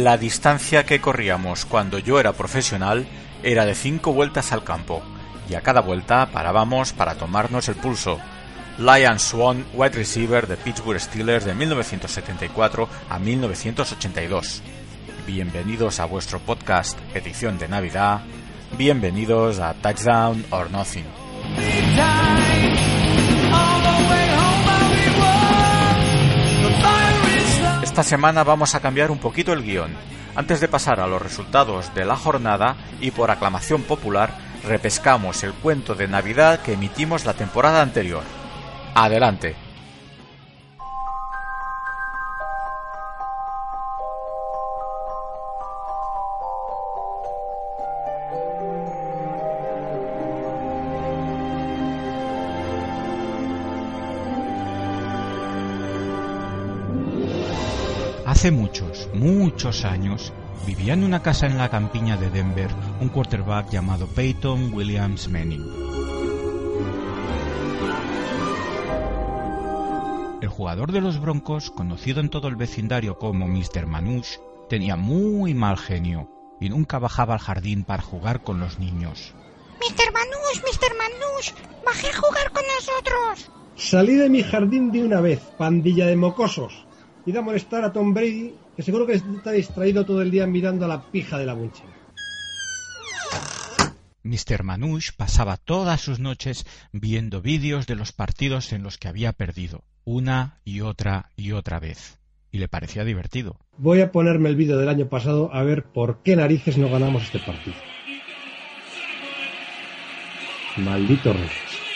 La distancia que corríamos cuando yo era profesional era de 5 vueltas al campo, y a cada vuelta parábamos para tomarnos el pulso. Lion Swan, wide receiver de Pittsburgh Steelers de 1974 a 1982. Bienvenidos a vuestro podcast edición de Navidad. Bienvenidos a Touchdown or Nothing. Esta semana vamos a cambiar un poquito el guion. Antes de pasar a los resultados de la jornada y por aclamación popular, repescamos el cuento de Navidad que emitimos la temporada anterior. Adelante. Hace muchos, muchos años, vivía en una casa en la campiña de Denver un quarterback llamado Peyton Williams Manning. El jugador de los Broncos, conocido en todo el vecindario como Mr. Manouche, tenía muy mal genio y nunca bajaba al jardín para jugar con los niños. Mr. Manouche, Mr. Manouche, bajé a jugar con nosotros. Salí de mi jardín de una vez, pandilla de mocosos. Id a molestar a Tom Brady, que seguro que está distraído todo el día mirando a la pija de la buncha. Mr. Manouche pasaba todas sus noches viendo vídeos de los partidos en los que había perdido, una y otra y otra vez. Y le parecía divertido. Voy a ponerme el vídeo del año pasado a ver por qué narices no ganamos este partido. Maldito Reyes.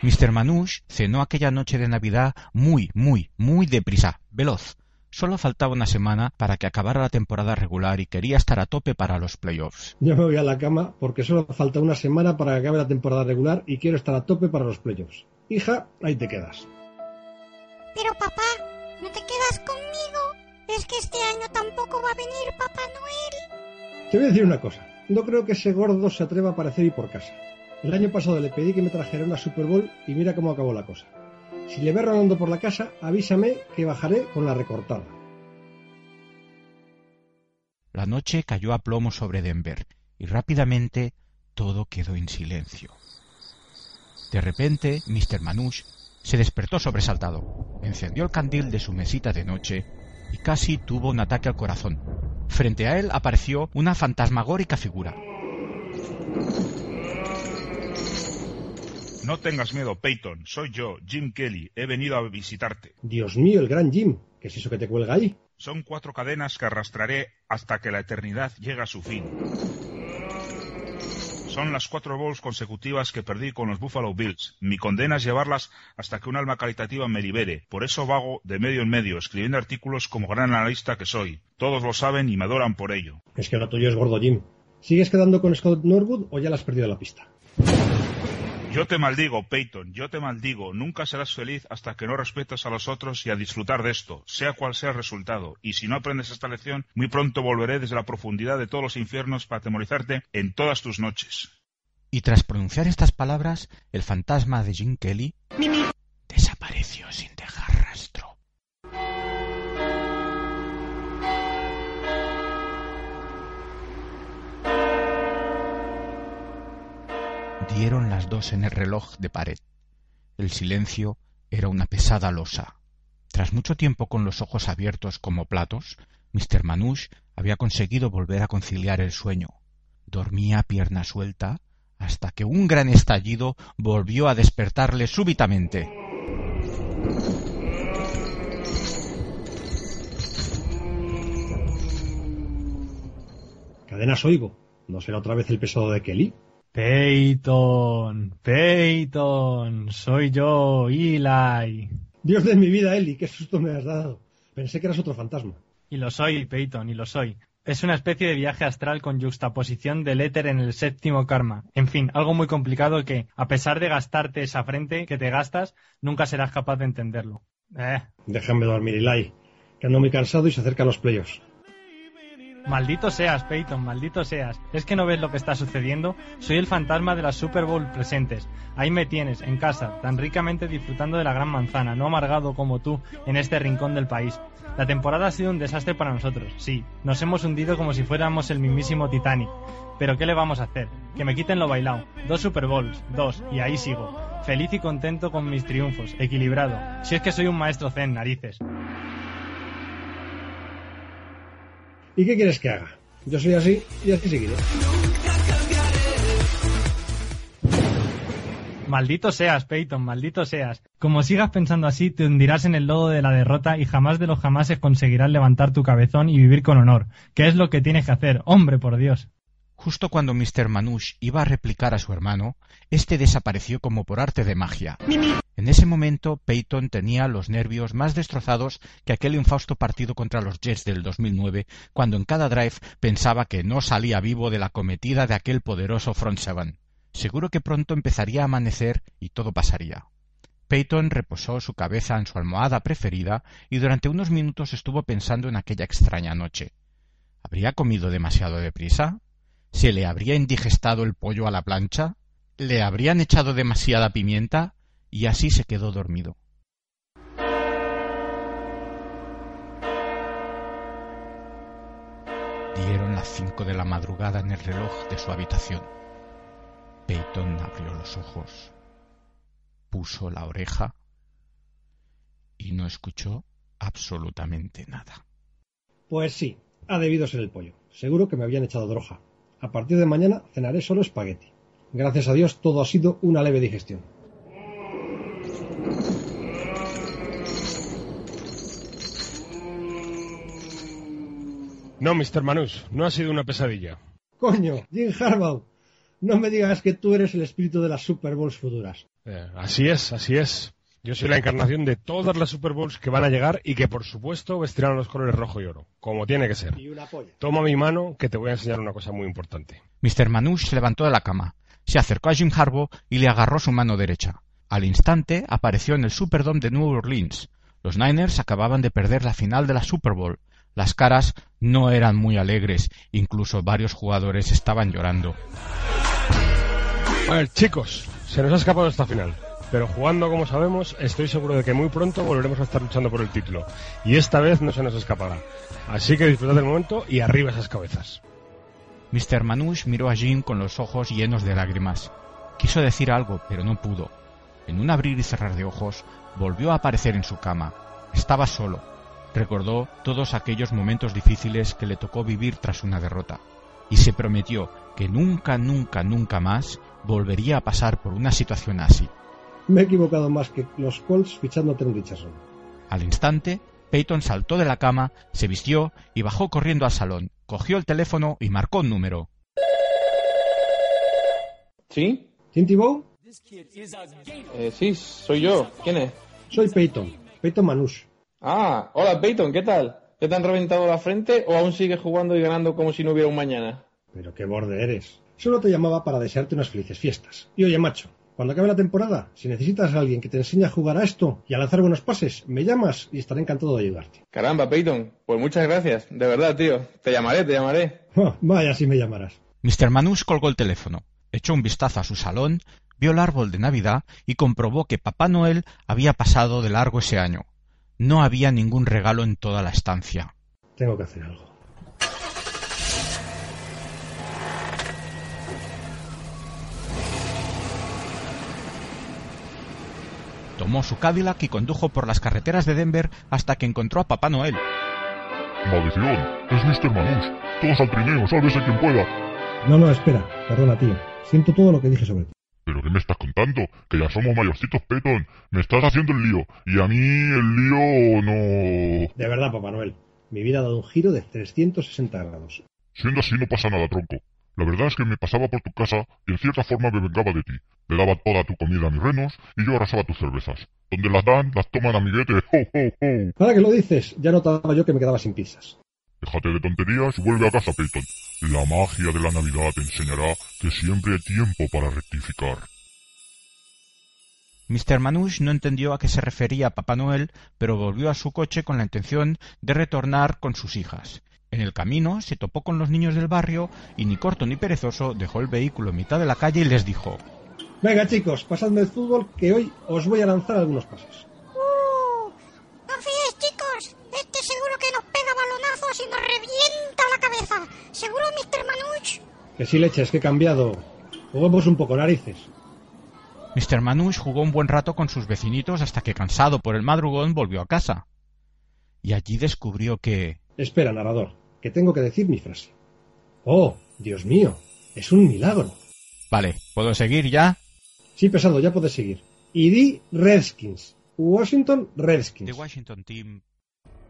Mr. Manouche cenó aquella noche de Navidad muy, muy, muy deprisa, veloz. Solo faltaba una semana para que acabara la temporada regular y quería estar a tope para los playoffs. Yo me voy a la cama porque solo falta una semana para que acabe la temporada regular y quiero estar a tope para los playoffs. Hija, ahí te quedas. Pero papá, ¿no te quedas conmigo? Es que este año tampoco va a venir Papá Noel. Te voy a decir una cosa. No creo que ese gordo se atreva a aparecer y por casa. El año pasado le pedí que me trajera una Super Bowl y mira cómo acabó la cosa. Si le ves rodando por la casa, avísame que bajaré con la recortada. La noche cayó a plomo sobre Denver y rápidamente todo quedó en silencio. De repente, Mr. Manouche se despertó sobresaltado, encendió el candil de su mesita de noche y casi tuvo un ataque al corazón. Frente a él apareció una fantasmagórica figura. No tengas miedo, Peyton. Soy yo, Jim Kelly. He venido a visitarte. Dios mío, el gran Jim. ¿Qué es eso que te cuelga ahí? Son cuatro cadenas que arrastraré hasta que la eternidad llegue a su fin. Son las cuatro bowls consecutivas que perdí con los Buffalo Bills. Mi condena es llevarlas hasta que un alma caritativa me libere. Por eso vago de medio en medio, escribiendo artículos como gran analista que soy. Todos lo saben y me adoran por ello. Es que lo tuyo es gordo, Jim. ¿Sigues quedando con Scott Norwood o ya la has perdido la pista? Yo te maldigo, Peyton, yo te maldigo. Nunca serás feliz hasta que no respetes a los otros y a disfrutar de esto, sea cual sea el resultado. Y si no aprendes esta lección, muy pronto volveré desde la profundidad de todos los infiernos para atemorizarte en todas tus noches. Y tras pronunciar estas palabras, el fantasma de Jim Kelly desapareció sin dejar rastro. Dieron las dos en el reloj de pared. El silencio era una pesada losa. Tras mucho tiempo con los ojos abiertos como platos, Mr. Manouche había conseguido volver a conciliar el sueño. Dormía pierna suelta hasta que un gran estallido volvió a despertarle súbitamente. Cadenas oigo. ¿No será otra vez el pesado de Kelly? Peyton, Peyton, soy yo, Eli. Dios de mi vida, Eli, qué susto me has dado. Pensé que eras otro fantasma. Y lo soy, Peyton, y lo soy. Es una especie de viaje astral con juxtaposición del éter en el séptimo karma. En fin, algo muy complicado que, a pesar de gastarte esa frente que te gastas, nunca serás capaz de entenderlo. Eh, Déjame dormir, Eli, que ando muy cansado y se acercan los playoffs. Maldito seas, Peyton, maldito seas. ¿Es que no ves lo que está sucediendo? Soy el fantasma de las Super Bowl presentes. Ahí me tienes, en casa, tan ricamente disfrutando de la gran manzana, no amargado como tú en este rincón del país. La temporada ha sido un desastre para nosotros, sí. Nos hemos hundido como si fuéramos el mismísimo Titanic. Pero ¿qué le vamos a hacer? Que me quiten lo bailado. Dos Super Bowls, dos, y ahí sigo. Feliz y contento con mis triunfos, equilibrado. Si es que soy un maestro zen, narices. ¿Y qué quieres que haga? Yo soy así y así seguiré. Maldito seas, Peyton, maldito seas. Como sigas pensando así, te hundirás en el lodo de la derrota y jamás de los jamases conseguirás levantar tu cabezón y vivir con honor. ¿Qué es lo que tienes que hacer? Hombre, por Dios. Justo cuando Mr. Manouche iba a replicar a su hermano, este desapareció como por arte de magia. En ese momento, Peyton tenía los nervios más destrozados que aquel infausto partido contra los Jets del 2009, cuando en cada drive pensaba que no salía vivo de la cometida de aquel poderoso front seven. Seguro que pronto empezaría a amanecer y todo pasaría. Peyton reposó su cabeza en su almohada preferida y durante unos minutos estuvo pensando en aquella extraña noche. ¿Habría comido demasiado deprisa? ¿Se le habría indigestado el pollo a la plancha? ¿Le habrían echado demasiada pimienta? Y así se quedó dormido. Dieron las cinco de la madrugada en el reloj de su habitación. Peyton abrió los ojos, puso la oreja y no escuchó absolutamente nada. Pues sí, ha debido ser el pollo. Seguro que me habían echado droga. A partir de mañana cenaré solo espagueti. Gracias a Dios todo ha sido una leve digestión. No, Mr. Manus, no ha sido una pesadilla. Coño, Jim Harbaugh, no me digas que tú eres el espíritu de las Super Bowls futuras. Eh, así es, así es. Yo soy la encarnación de todas las Super Bowls que van a llegar y que por supuesto vestirán los colores rojo y oro, como tiene que ser. Y una polla. Toma mi mano que te voy a enseñar una cosa muy importante. Mr. Manouche se levantó de la cama, se acercó a Jim Harbaugh y le agarró su mano derecha. Al instante apareció en el Superdome de New Orleans. Los Niners acababan de perder la final de la Super Bowl. Las caras no eran muy alegres, incluso varios jugadores estaban llorando. A ver, chicos, se nos ha escapado esta final. Pero jugando como sabemos, estoy seguro de que muy pronto volveremos a estar luchando por el título. Y esta vez no se nos escapará. Así que disfrutad del momento y arriba esas cabezas. Mr. Manouche miró a Jim con los ojos llenos de lágrimas. Quiso decir algo, pero no pudo. En un abrir y cerrar de ojos, volvió a aparecer en su cama. Estaba solo. Recordó todos aquellos momentos difíciles que le tocó vivir tras una derrota. Y se prometió que nunca, nunca, nunca más volvería a pasar por una situación así. Me he equivocado más que los Colts fichando a Trent Richardson. Al instante, Peyton saltó de la cama, se vistió y bajó corriendo al salón. Cogió el teléfono y marcó un número. ¿Sí? ¿Tim? Eh, sí, soy yo. ¿Quién es? Soy Peyton. Peyton Manouche. Ah, hola Peyton, ¿qué tal? ¿Ya te han reventado la frente o aún sigues jugando y ganando como si no hubiera un mañana? Pero qué borde eres. Solo te llamaba para desearte unas felices fiestas. Y oye, macho, cuando acabe la temporada, si necesitas a alguien que te enseñe a jugar a esto y a lanzar buenos pases, me llamas y estaré encantado de ayudarte. Caramba, Peyton, pues muchas gracias. De verdad, tío. Te llamaré, te llamaré. Ah, vaya, si me llamarás. Mr. Manouche colgó el teléfono, echó un vistazo a su salón, vio el árbol de Navidad y comprobó que Papá Noel había pasado de largo ese año. No había ningún regalo en toda la estancia. Tengo que hacer algo. Tomó su Cadillac y condujo por las carreteras de Denver hasta que encontró a Papá Noel. Maldición, es Mr. Manouche. Todos al trineo, sálvese quien pueda. No, no, espera. Perdona, tío. Siento todo lo que dije sobre ti. ¿Pero qué me estás contando? Que ya somos mayorcitos, Peyton. Me estás haciendo el lío. Y a mí el lío no... De verdad, Papá Noel. Mi vida ha dado un giro de 360 grados. Siendo así no pasa nada, tronco. La verdad es que me pasaba por tu casa y en cierta forma me vengaba de ti. Le daba toda tu comida a mis renos y yo arrasaba tus cervezas. Donde las dan, las toman amiguete. ¡Ho, ho, ho! Ahora que lo dices, ya notaba yo que me quedaba sin pizzas. Déjate de tonterías y vuelve a casa, Peyton. La magia de la Navidad te enseñará que siempre hay tiempo para rectificar. Mr. Manouche no entendió a qué se refería Papá Noel, pero volvió a su coche con la intención de retornar con sus hijas. En el camino se topó con los niños del barrio y ni corto ni perezoso dejó el vehículo en mitad de la calle y les dijo Venga chicos, pasadme el fútbol que hoy os voy a lanzar algunos pases. ¡Uh! No fíes, chicos. Este seguro que nos pega balonazos y nos revienta la cabeza. ¿Seguro, Mr. Manuch? Que si leches, que he cambiado. Juguemos un poco narices. Mr. Manouche jugó un buen rato con sus vecinitos hasta que cansado por el madrugón volvió a casa. Y allí descubrió que... Espera, narrador, que tengo que decir mi frase. Oh, Dios mío, es un milagro. Vale, ¿puedo seguir ya? Sí, pesado, ya puedes seguir. Y di Redskins. Washington Redskins. The Washington Team.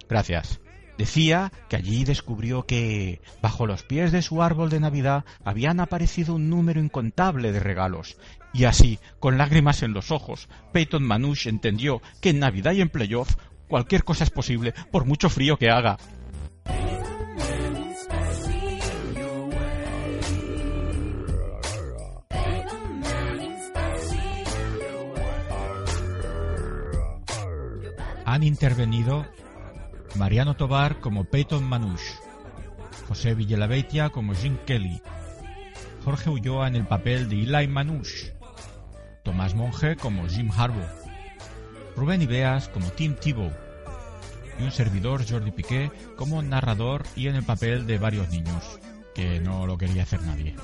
Gracias. Decía que allí descubrió que, bajo los pies de su árbol de Navidad, habían aparecido un número incontable de regalos. Y así, con lágrimas en los ojos, Peyton Manouche entendió que en Navidad y en playoff cualquier cosa es posible, por mucho frío que haga. Han intervenido Mariano Tobar como Peyton Manouche, José Villalabeitia como Jim Kelly, Jorge Ulloa en el papel de Eli Manouche, Tomás Monge como Jim Harbaugh, Rubén Ibeas como Tim Tebow y un servidor Jordi Piqué como narrador y en el papel de varios niños, que no lo quería hacer nadie.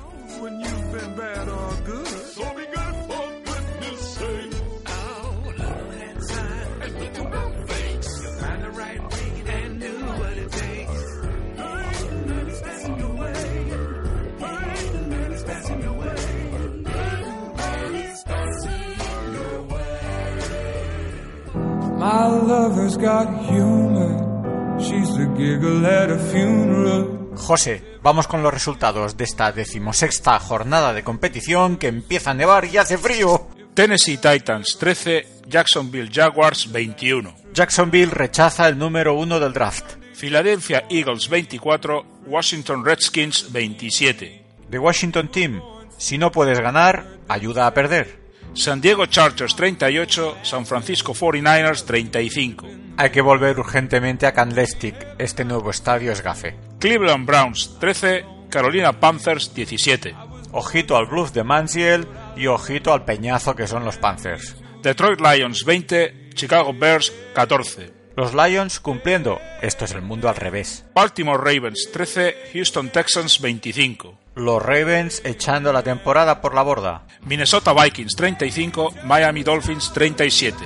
My lover's got humor. She's the giggle at a funeral. José, vamos con los resultados de esta decimosexta jornada de competición que empieza a nevar y hace frío. Tennessee Titans 13, Jacksonville Jaguars 21. Jacksonville rechaza el número uno del draft. Philadelphia Eagles 24, Washington Redskins 27. The Washington Team, si no puedes ganar, ayuda a perder. San Diego Chargers 38, San Francisco 49ers 35. Hay que volver urgentemente a Candlestick, este nuevo estadio es gafe. Cleveland Browns 13, Carolina Panthers 17. Ojito al bluff de Manziel y ojito al peñazo que son los Panthers. Detroit Lions 20, Chicago Bears 14. Los Lions cumpliendo, esto es el mundo al revés. Baltimore Ravens 13, Houston Texans 25. Los Ravens echando la temporada por la borda. Minnesota Vikings 35, Miami Dolphins 37.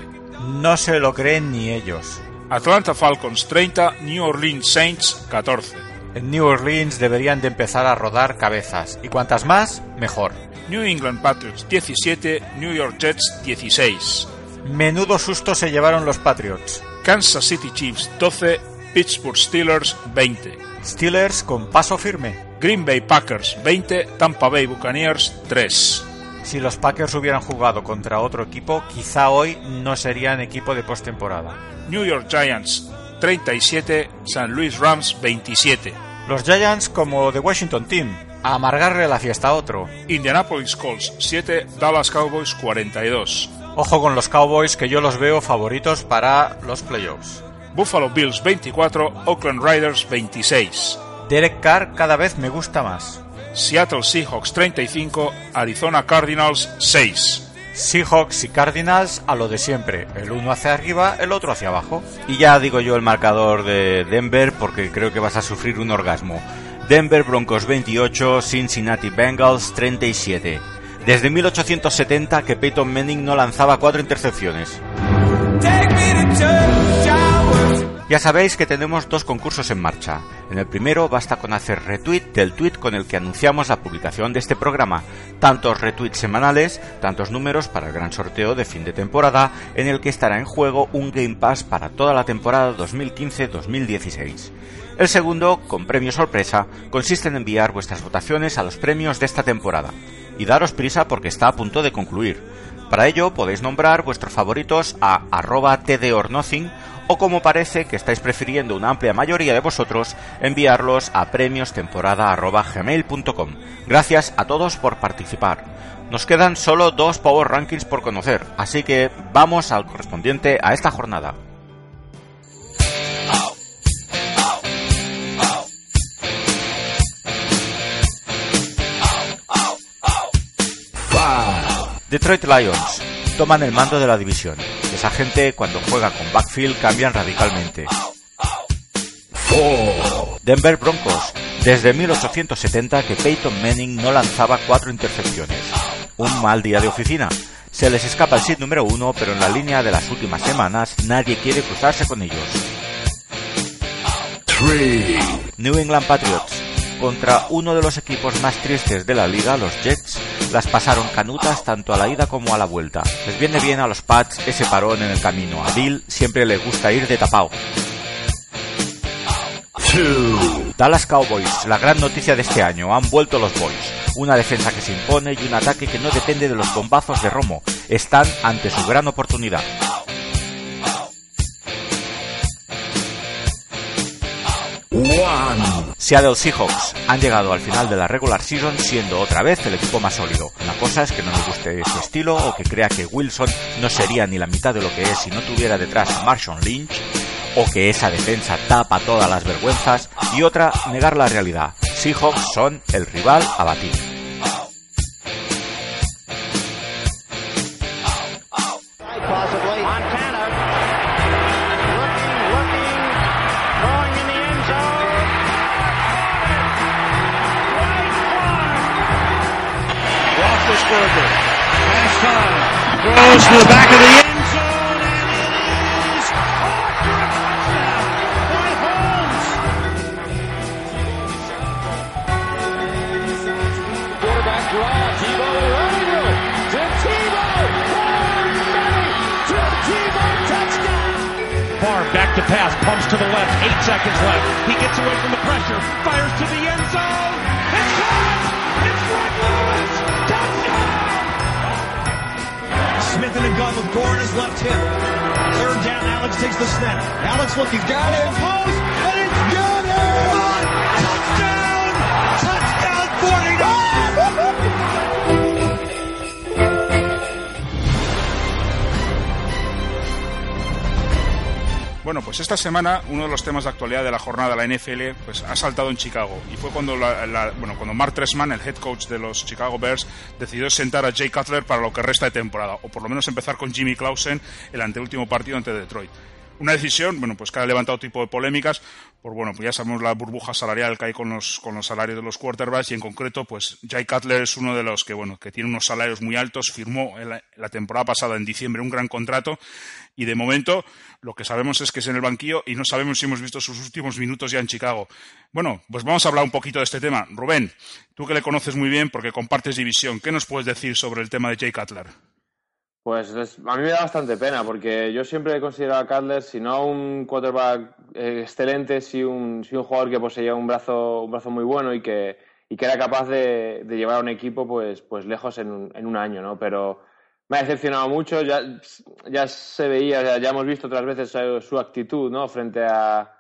No se lo creen ni ellos. Atlanta Falcons 30, New Orleans Saints 14. En New Orleans deberían de empezar a rodar cabezas, y cuantas más, mejor. New England Patriots 17, New York Jets 16. Menudo susto se llevaron los Patriots. Kansas City Chiefs 12, Pittsburgh Steelers 20. Steelers con paso firme. Green Bay Packers 20, Tampa Bay Buccaneers 3. Si los Packers hubieran jugado contra otro equipo, quizá hoy no serían equipo de postemporada. New York Giants 37, San Luis Rams 27. Los Giants como The Washington Team, a amargarle la fiesta a otro. Indianapolis Colts 7, Dallas Cowboys 42. Ojo con los Cowboys que yo los veo favoritos para los playoffs. Buffalo Bills 24, Oakland Raiders 26. Derek Carr cada vez me gusta más. Seattle Seahawks 35, Arizona Cardinals 6. Seahawks y Cardinals a lo de siempre, el uno hacia arriba, el otro hacia abajo. Y ya digo yo el marcador de Denver porque creo que vas a sufrir un orgasmo. Denver Broncos 28, Cincinnati Bengals 37. Desde 1870 que Peyton Manning no lanzaba cuatro intercepciones. Ya sabéis que tenemos dos concursos en marcha. En el primero basta con hacer retweet del tweet con el que anunciamos la publicación de este programa, tantos retweets semanales, tantos números para el gran sorteo de fin de temporada, en el que estará en juego un Game Pass para toda la temporada 2015-2016. El segundo, con premio sorpresa, consiste en enviar vuestras votaciones a los premios de esta temporada. Y daros prisa porque está a punto de concluir. Para ello podéis nombrar vuestros favoritos a arroba tdornothing o como parece que estáis prefiriendo una amplia mayoría de vosotros, enviarlos a premiostemporada.gmail.com. Gracias a todos por participar. Nos quedan solo dos Power Rankings por conocer, así que vamos al correspondiente a esta jornada. Detroit Lions toman el mando de la división. Esa gente cuando juega con backfield cambian radicalmente. Denver Broncos. Desde 1870 que Peyton Manning no lanzaba cuatro intercepciones. Un mal día de oficina. Se les escapa el sit número uno, pero en la línea de las últimas semanas nadie quiere cruzarse con ellos. New England Patriots. Contra uno de los equipos más tristes de la liga, los Jets, las pasaron canutas tanto a la ida como a la vuelta. Les viene bien a los Pats ese parón en el camino. A Bill siempre le gusta ir de tapao. Dallas Cowboys, la gran noticia de este año, han vuelto los Boys. Una defensa que se impone y un ataque que no depende de los bombazos de Romo. Están ante su gran oportunidad. Seattle Seahawks han llegado al final de la regular season siendo otra vez el equipo más sólido. Una cosa es que no me guste su estilo o que crea que Wilson no sería ni la mitad de lo que es si no tuviera detrás a Marshawn Lynch o que esa defensa tapa todas las vergüenzas y otra negar la realidad. Seahawks son el rival a batir. Throws to the back of the end zone, and it is touchdown by Holmes. Quarterback. Tim Tebow touchdown. Back to pass, pumps to the left, eight seconds left. He gets away from the pressure, fires to the end zone. Smith in a gun with Gore in his left hip. Third down, Alex takes the snap. Alex looking, got it, post, and it's it! Touchdown! Touchdown Bueno, pues esta semana uno de los temas de actualidad de la jornada de la NFL pues, ha saltado en Chicago y fue cuando, la- la- bueno, cuando Mark Trestman, el head coach de los Chicago Bears, decidió sentar a Jay Cutler para lo que resta de temporada, o por lo menos empezar con Jimmy Clausen el anteúltimo partido ante Detroit. Una decisión, bueno, pues que ha levantado tipo de polémicas, por bueno, pues ya sabemos la burbuja salarial que hay con los, con los salarios de los quarterbacks y en concreto, pues Jay Cutler es uno de los que, bueno, que tiene unos salarios muy altos, firmó en la temporada pasada en diciembre un gran contrato y de momento lo que sabemos es que es en el banquillo y no sabemos si hemos visto sus últimos minutos ya en Chicago. Bueno, pues vamos a hablar un poquito de este tema. Rubén, tú que le conoces muy bien porque compartes división, ¿qué nos puedes decir sobre el tema de Jay Cutler? Pues es- a mí me da bastante pena porque yo siempre he considerado a Cutler, si no un quarterback eh, excelente, si un, un jugador que poseía un brazo, un brazo muy bueno y que, y que era capaz de, de llevar a un equipo pues, pues lejos en un, en un año, ¿no? Pero me ha decepcionado mucho, ya, ya se veía, ya, ya hemos visto otras veces su, actitud, ¿no? Frente a,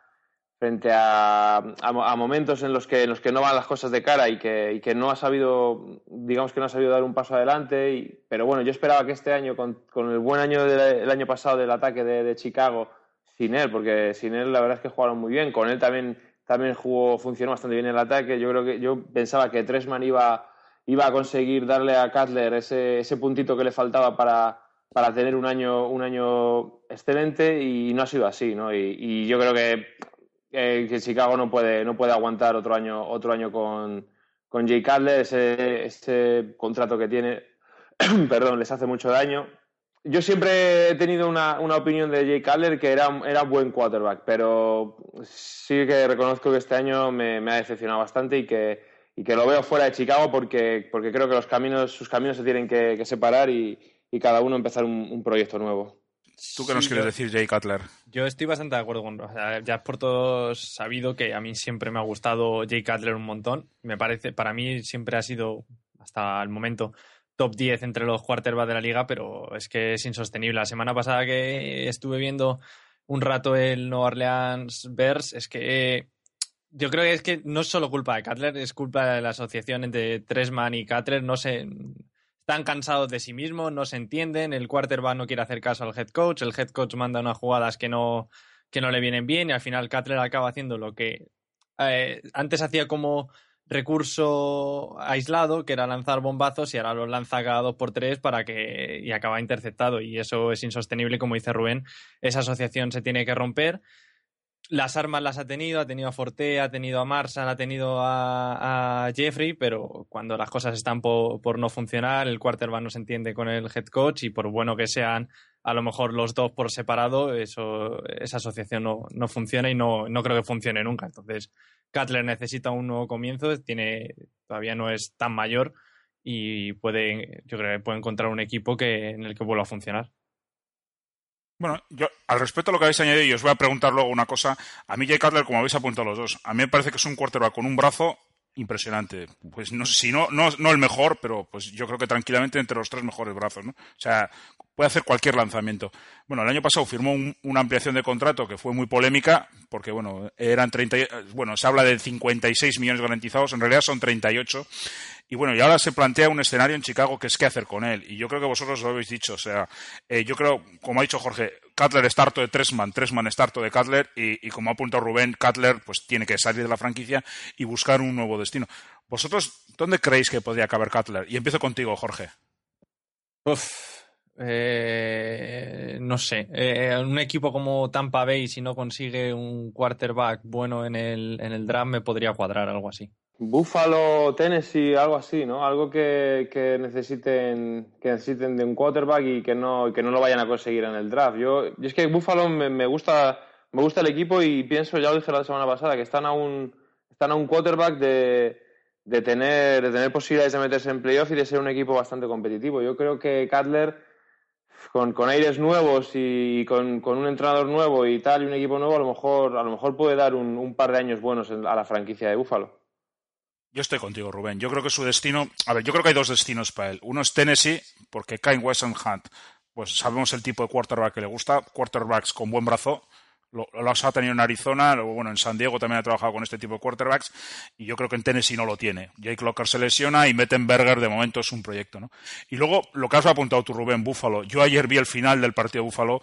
frente a, a mo- a momentos en los que en los que no van las cosas de cara y que, y que no ha sabido digamos que no ha sabido dar un paso adelante y- pero bueno yo esperaba que este año con, con el buen año del año pasado del ataque de, de Chicago sin él porque sin él la verdad es que jugaron muy bien con él también también jugó funcionó bastante bien el ataque yo creo que yo pensaba que Tresman iba iba a conseguir darle a Cutler ese, ese puntito que le faltaba para para tener un año un año excelente y no ha sido así no y, yo creo que que Chicago no puede, no puede aguantar otro año, otro año con, con Jay Cutler, ese, contrato que tiene, perdón, les hace mucho daño. yo siempre he tenido una, una opinión de Jay Cutler que era, era buen quarterback, pero sí que reconozco que este año me ha decepcionado bastante y que, y que lo veo fuera de Chicago porque, porque creo que los caminos, sus caminos se tienen que, que separar y, y cada uno empezar un, un proyecto nuevo. ¿Tú qué nos Sí, quieres yo- decir, Jay Cutler? Yo estoy bastante de acuerdo con. o sea, ya es por todos sabido que a mí siempre me ha gustado Jay Cutler un montón. Me parece, para mí siempre ha sido, hasta el momento, top 10 entre los quarterbacks de la liga, pero es que es insostenible. La semana pasada que estuve viendo un rato el New Orleans Bears, es que yo creo que es que no es solo culpa de Cutler, es culpa de la asociación entre Tresman y Cutler. No sé, están cansados de sí mismos, no se entienden, el quarterback no quiere hacer caso al head coach, el head coach manda unas jugadas que no, que no le vienen bien y al final Cutler acaba haciendo lo que eh, antes hacía como recurso aislado, que era lanzar bombazos y ahora los lanza cada dos por tres para que y acaba interceptado y eso es insostenible, como dice Rubén, esa asociación se tiene que romper las armas las ha tenido, ha tenido a Forte, ha tenido a Marshall, ha tenido a, Jeffrey, pero cuando las cosas están po- por no funcionar, el quarterback no se entiende con el head coach y por bueno que sean a lo mejor los dos por separado, eso, esa asociación no, no funciona y no, no creo que funcione nunca. Entonces, Cutler necesita un nuevo comienzo, tiene, todavía no es tan mayor y puede, yo creo que puede encontrar un equipo que, en el que vuelva a funcionar. Bueno, yo al respecto a lo que habéis añadido, y os voy a preguntar luego una cosa. A mí Jay Cutler, como habéis apuntado los dos, a mí me parece que es un quarterback con un brazo impresionante. Pues no sé si no, no, el mejor, pero pues yo creo que tranquilamente entre los tres mejores brazos, ¿no? O sea, puede hacer cualquier lanzamiento. Bueno, el año pasado firmó un- una ampliación de contrato que fue muy polémica, porque bueno, eran 30, y- bueno, se habla de 56 millones garantizados, en realidad son 38. Y bueno, y ahora se plantea un escenario en Chicago que es qué hacer con él. Y yo creo que vosotros lo habéis dicho. O sea, eh, yo creo, como ha dicho Jorge, Cutler está harto de Tresman, Tresman está harto de Cutler. Y, y como ha apuntado Rubén, Cutler pues tiene que salir de la franquicia y buscar un nuevo destino. ¿Vosotros dónde creéis que podría acabar Cutler? Y empiezo contigo, Jorge. Uf, eh, no sé. Eh, un equipo como Tampa Bay, si no consigue un quarterback bueno en el, en el draft, me podría cuadrar algo así. Buffalo, Tennessee, algo así, ¿no? Algo que, que necesiten que necesiten de un quarterback y que no que no lo vayan a conseguir en el draft. Yo, es que Buffalo me, me gusta me gusta el equipo y pienso, ya lo dije la semana pasada, que están a un están a un quarterback de, de tener de tener posibilidades de meterse en playoff y de ser un equipo bastante competitivo. Yo creo que Cutler con, con aires nuevos y con, con un entrenador nuevo y tal y un equipo nuevo a lo mejor a lo mejor puede dar un, un par de años buenos en- a la franquicia de Buffalo. Yo estoy contigo, Rubén. Yo creo que su destino. A ver, yo creo que hay dos destinos para él. Uno es Tennessee, porque Kyle Weston Hunt, pues sabemos el tipo de quarterback que le gusta. Quarterbacks con buen brazo. Lo, ha tenido en Arizona, luego, bueno, en San Diego también ha trabajado con este tipo de quarterbacks. Y yo creo que en Tennessee no lo tiene. Jake Locker se lesiona y Mettenberger de momento es un proyecto, ¿no? Y luego, lo que has apuntado tú, Rubén, Buffalo. Yo ayer vi el final del partido de Buffalo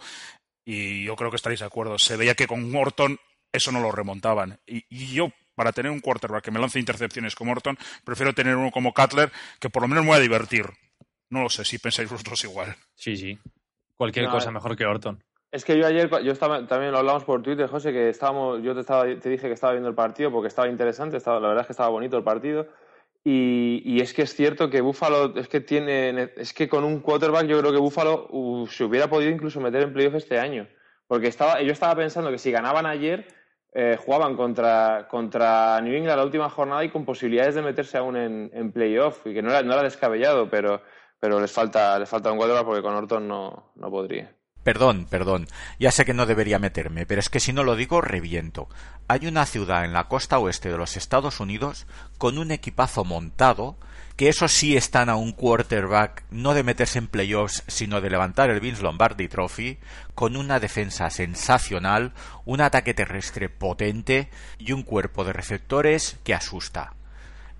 y yo creo que estaréis de acuerdo. Se veía que con Orton eso no lo remontaban. Y yo, para tener un quarterback que me lance intercepciones como Orton, prefiero tener uno como Cutler que por lo menos me voy a divertir. No lo sé si pensáis vosotros igual. Sí, sí. Cualquier No, cosa eh. mejor que Orton. Es que yo ayer, yo estaba, también lo hablamos por Twitter, José, que estábamos, yo te, estaba, te dije que estaba viendo el partido porque estaba interesante, estaba, la verdad es que estaba bonito el partido. Y, y es que es cierto que Buffalo, es que tiene, es que con un quarterback yo creo que Buffalo uh, se hubiera podido incluso meter en playoff este año. Porque estaba, yo estaba pensando que si ganaban ayer, eh, jugaban contra, contra New England la última jornada y con posibilidades de meterse aún en, en playoff. Y que no era, no descabellado, pero, pero les falta, les falta un quarterback porque con Orton no, no podría. Perdón, perdón. Ya sé que no debería meterme, pero es que si no lo digo, reviento. Hay una ciudad en la costa oeste de los Estados Unidos con un equipazo montado, que eso sí están a un quarterback no de meterse en playoffs, sino de levantar el Vince Lombardi Trophy, con una defensa sensacional, un ataque terrestre potente y un cuerpo de receptores que asusta.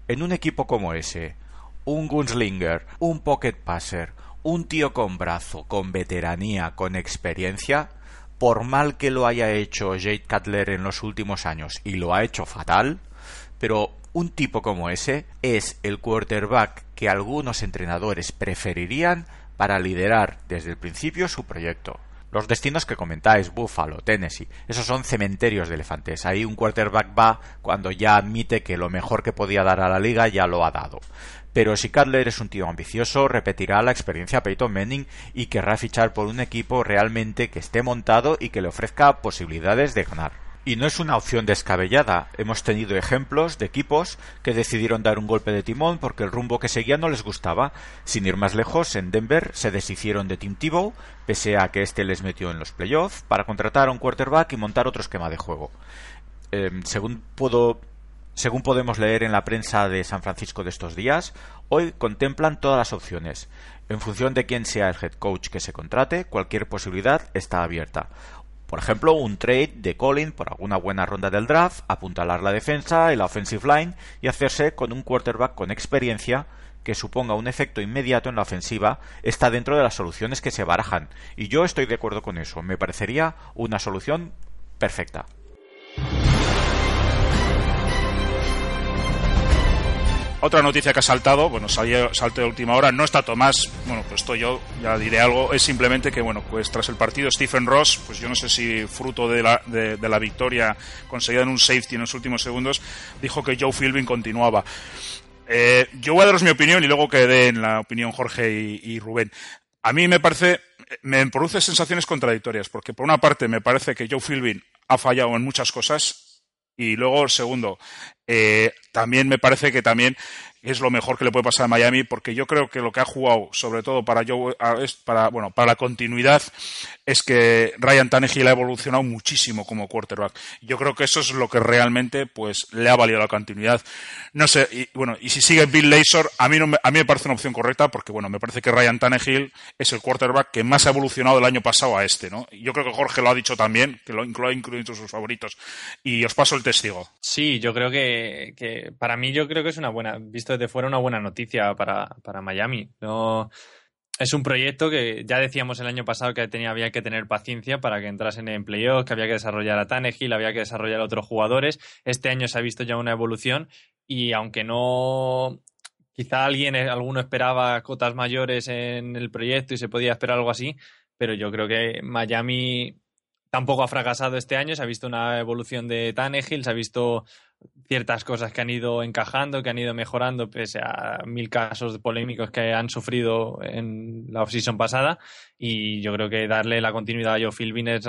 En un equipo como ese, un gunslinger, un pocket passer, un tío con brazo, con veteranía, con experiencia, por mal que lo haya hecho Jade Cutler en los últimos años, y lo ha hecho fatal, pero un tipo como ese es el quarterback que algunos entrenadores preferirían para liderar desde el principio su proyecto. Los destinos que comentáis, Buffalo, Tennessee, esos son cementerios de elefantes. Ahí un quarterback va cuando ya admite que lo mejor que podía dar a la liga ya lo ha dado. Pero si Cutler es un tío ambicioso, repetirá la experiencia Peyton Manning y querrá fichar por un equipo realmente que esté montado y que le ofrezca posibilidades de ganar. Y no es una opción descabellada. Hemos tenido ejemplos de equipos que decidieron dar un golpe de timón porque el rumbo que seguía no les gustaba. Sin ir más lejos, en Denver se deshicieron de Tim Tebow, pese a que este les metió en los playoffs, para contratar a un quarterback y montar otro esquema de juego. Em, según puedo según podemos leer en la prensa de San Francisco de estos días, hoy contemplan todas las opciones. En función de quién sea el head coach que se contrate, cualquier posibilidad está abierta. Por ejemplo, un trade de Colin por alguna buena ronda del draft, apuntalar la defensa y la offensive line y hacerse con un quarterback con experiencia que suponga un efecto inmediato en la ofensiva está dentro de las soluciones que se barajan. Y yo estoy de acuerdo con eso. Me parecería una solución perfecta. Otra noticia que ha saltado, bueno, salió, salto de última hora, no está Tomás, bueno, pues esto yo ya diré algo, es simplemente que, bueno, pues tras el partido Stephen Ross, pues yo no sé si fruto de la, de, la victoria conseguida en un safety en los últimos segundos, dijo que Joe Philbin continuaba. Eh, yo voy a daros mi opinión y luego que den la opinión Jorge y, y Rubén. A mí me parece, me produce sensaciones contradictorias, porque por una parte me parece que Joe Philbin ha fallado en muchas cosas, y luego, segundo, eh, también me parece que también es lo mejor que le puede pasar a Miami porque yo creo que lo que ha jugado sobre todo para para bueno para la continuidad es que Ryan Tannehill ha evolucionado muchísimo como quarterback. Yo creo que eso es lo que realmente pues le ha valido la continuidad. No sé y, bueno y si sigue Bill Lazor a mí no me, a mí me parece una opción correcta porque bueno me parece que Ryan Tannehill es el quarterback que más ha evolucionado del año pasado a este no yo creo que Jorge lo ha dicho también que lo, ha incluido entre sus favoritos. Y os paso el testigo. Sí yo creo que, que para mí yo creo que es una buena visto de fuera una buena noticia para, para Miami. No, es un proyecto que ya decíamos el año pasado que tenía, había que tener paciencia para que entrasen en playoffs, que había que desarrollar a Tannehill, había que desarrollar a otros jugadores. Este año se ha visto ya una evolución y aunque no quizá alguien, alguno esperaba cotas mayores en el proyecto y se podía esperar algo así, pero yo creo que Miami tampoco ha fracasado este año, se ha visto una evolución de Tannehill, se ha visto ciertas cosas que han ido encajando, que han ido mejorando, pese a mil casos polémicos que han sufrido en la offseason pasada. Y yo creo que darle la continuidad a Joe Philbin es,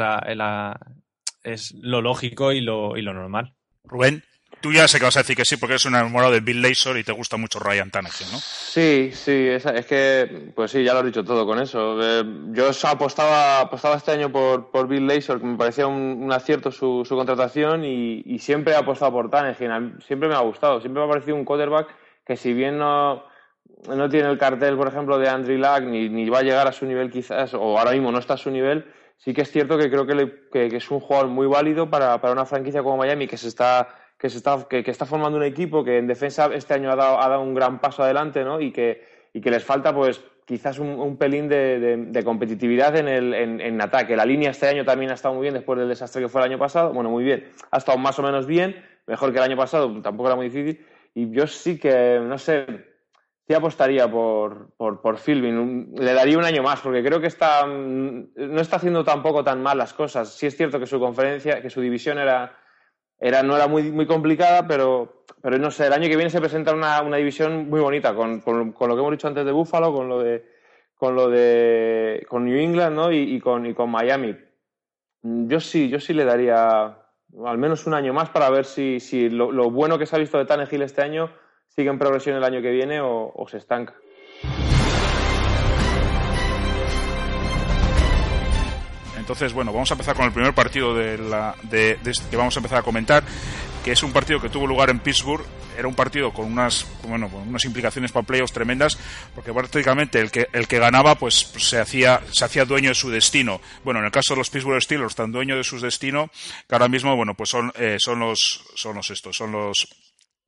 es lo lógico y lo, y lo normal. Rubén. Tú ya sé que vas a decir que sí, porque eres un enamorado de Bill Lazor y te gusta mucho Ryan Tannehill, ¿no? Sí, sí, es, que, pues sí, ya lo has dicho todo con eso. Eh, yo apostaba, apostaba este año por, por Bill Lazor, que me parecía un, acierto su, su contratación, y, siempre he apostado por Tannehill. Siempre me ha gustado, siempre me ha parecido un quarterback que si bien no, no tiene el cartel, por ejemplo, de Andrew Luck, ni, ni va a llegar a su nivel quizás, o ahora mismo no está a su nivel, sí que es cierto que creo que, que, que es un jugador muy válido para, para una franquicia como Miami, que se está que, se está, que, está formando un equipo que en defensa este año ha dado, ha dado un gran paso adelante ¿no? y, que, y que les falta pues quizás un, pelín de, competitividad en, el, en, ataque. La línea este año también ha estado muy bien después del desastre que fue el año pasado. Bueno, muy bien. Ha estado más o menos bien, mejor que el año pasado, tampoco era muy difícil. Y yo sí que, no sé, sí apostaría por, por, por Philbin. Le daría un año más, porque creo que está, no está haciendo tampoco tan mal las cosas. Sí es cierto que su conferencia, que su división era era, no era muy, muy complicada, pero, pero no sé, el año que viene se presenta una, una división muy bonita, con, con, con, lo que hemos dicho antes de Buffalo, con lo de, con lo de con New England ¿no? y, y, con, y con Miami. Yo sí, yo sí le daría al menos un año más para ver si, si lo, lo bueno que se ha visto de Tannehill este año sigue en progresión el año que viene o, o se estanca. Entonces, bueno, vamos a empezar con el primer partido de la, de, este que vamos a empezar a comentar, que es un partido que tuvo lugar en Pittsburgh. Era un partido con unas, bueno, con unas implicaciones para playoffs tremendas, porque prácticamente el que, el que ganaba, pues, se hacía, se hacía dueño de su destino. Bueno, en el caso de los Pittsburgh Steelers, están dueños de su destino, que ahora mismo, bueno, pues son, eh, son los, son los estos, son los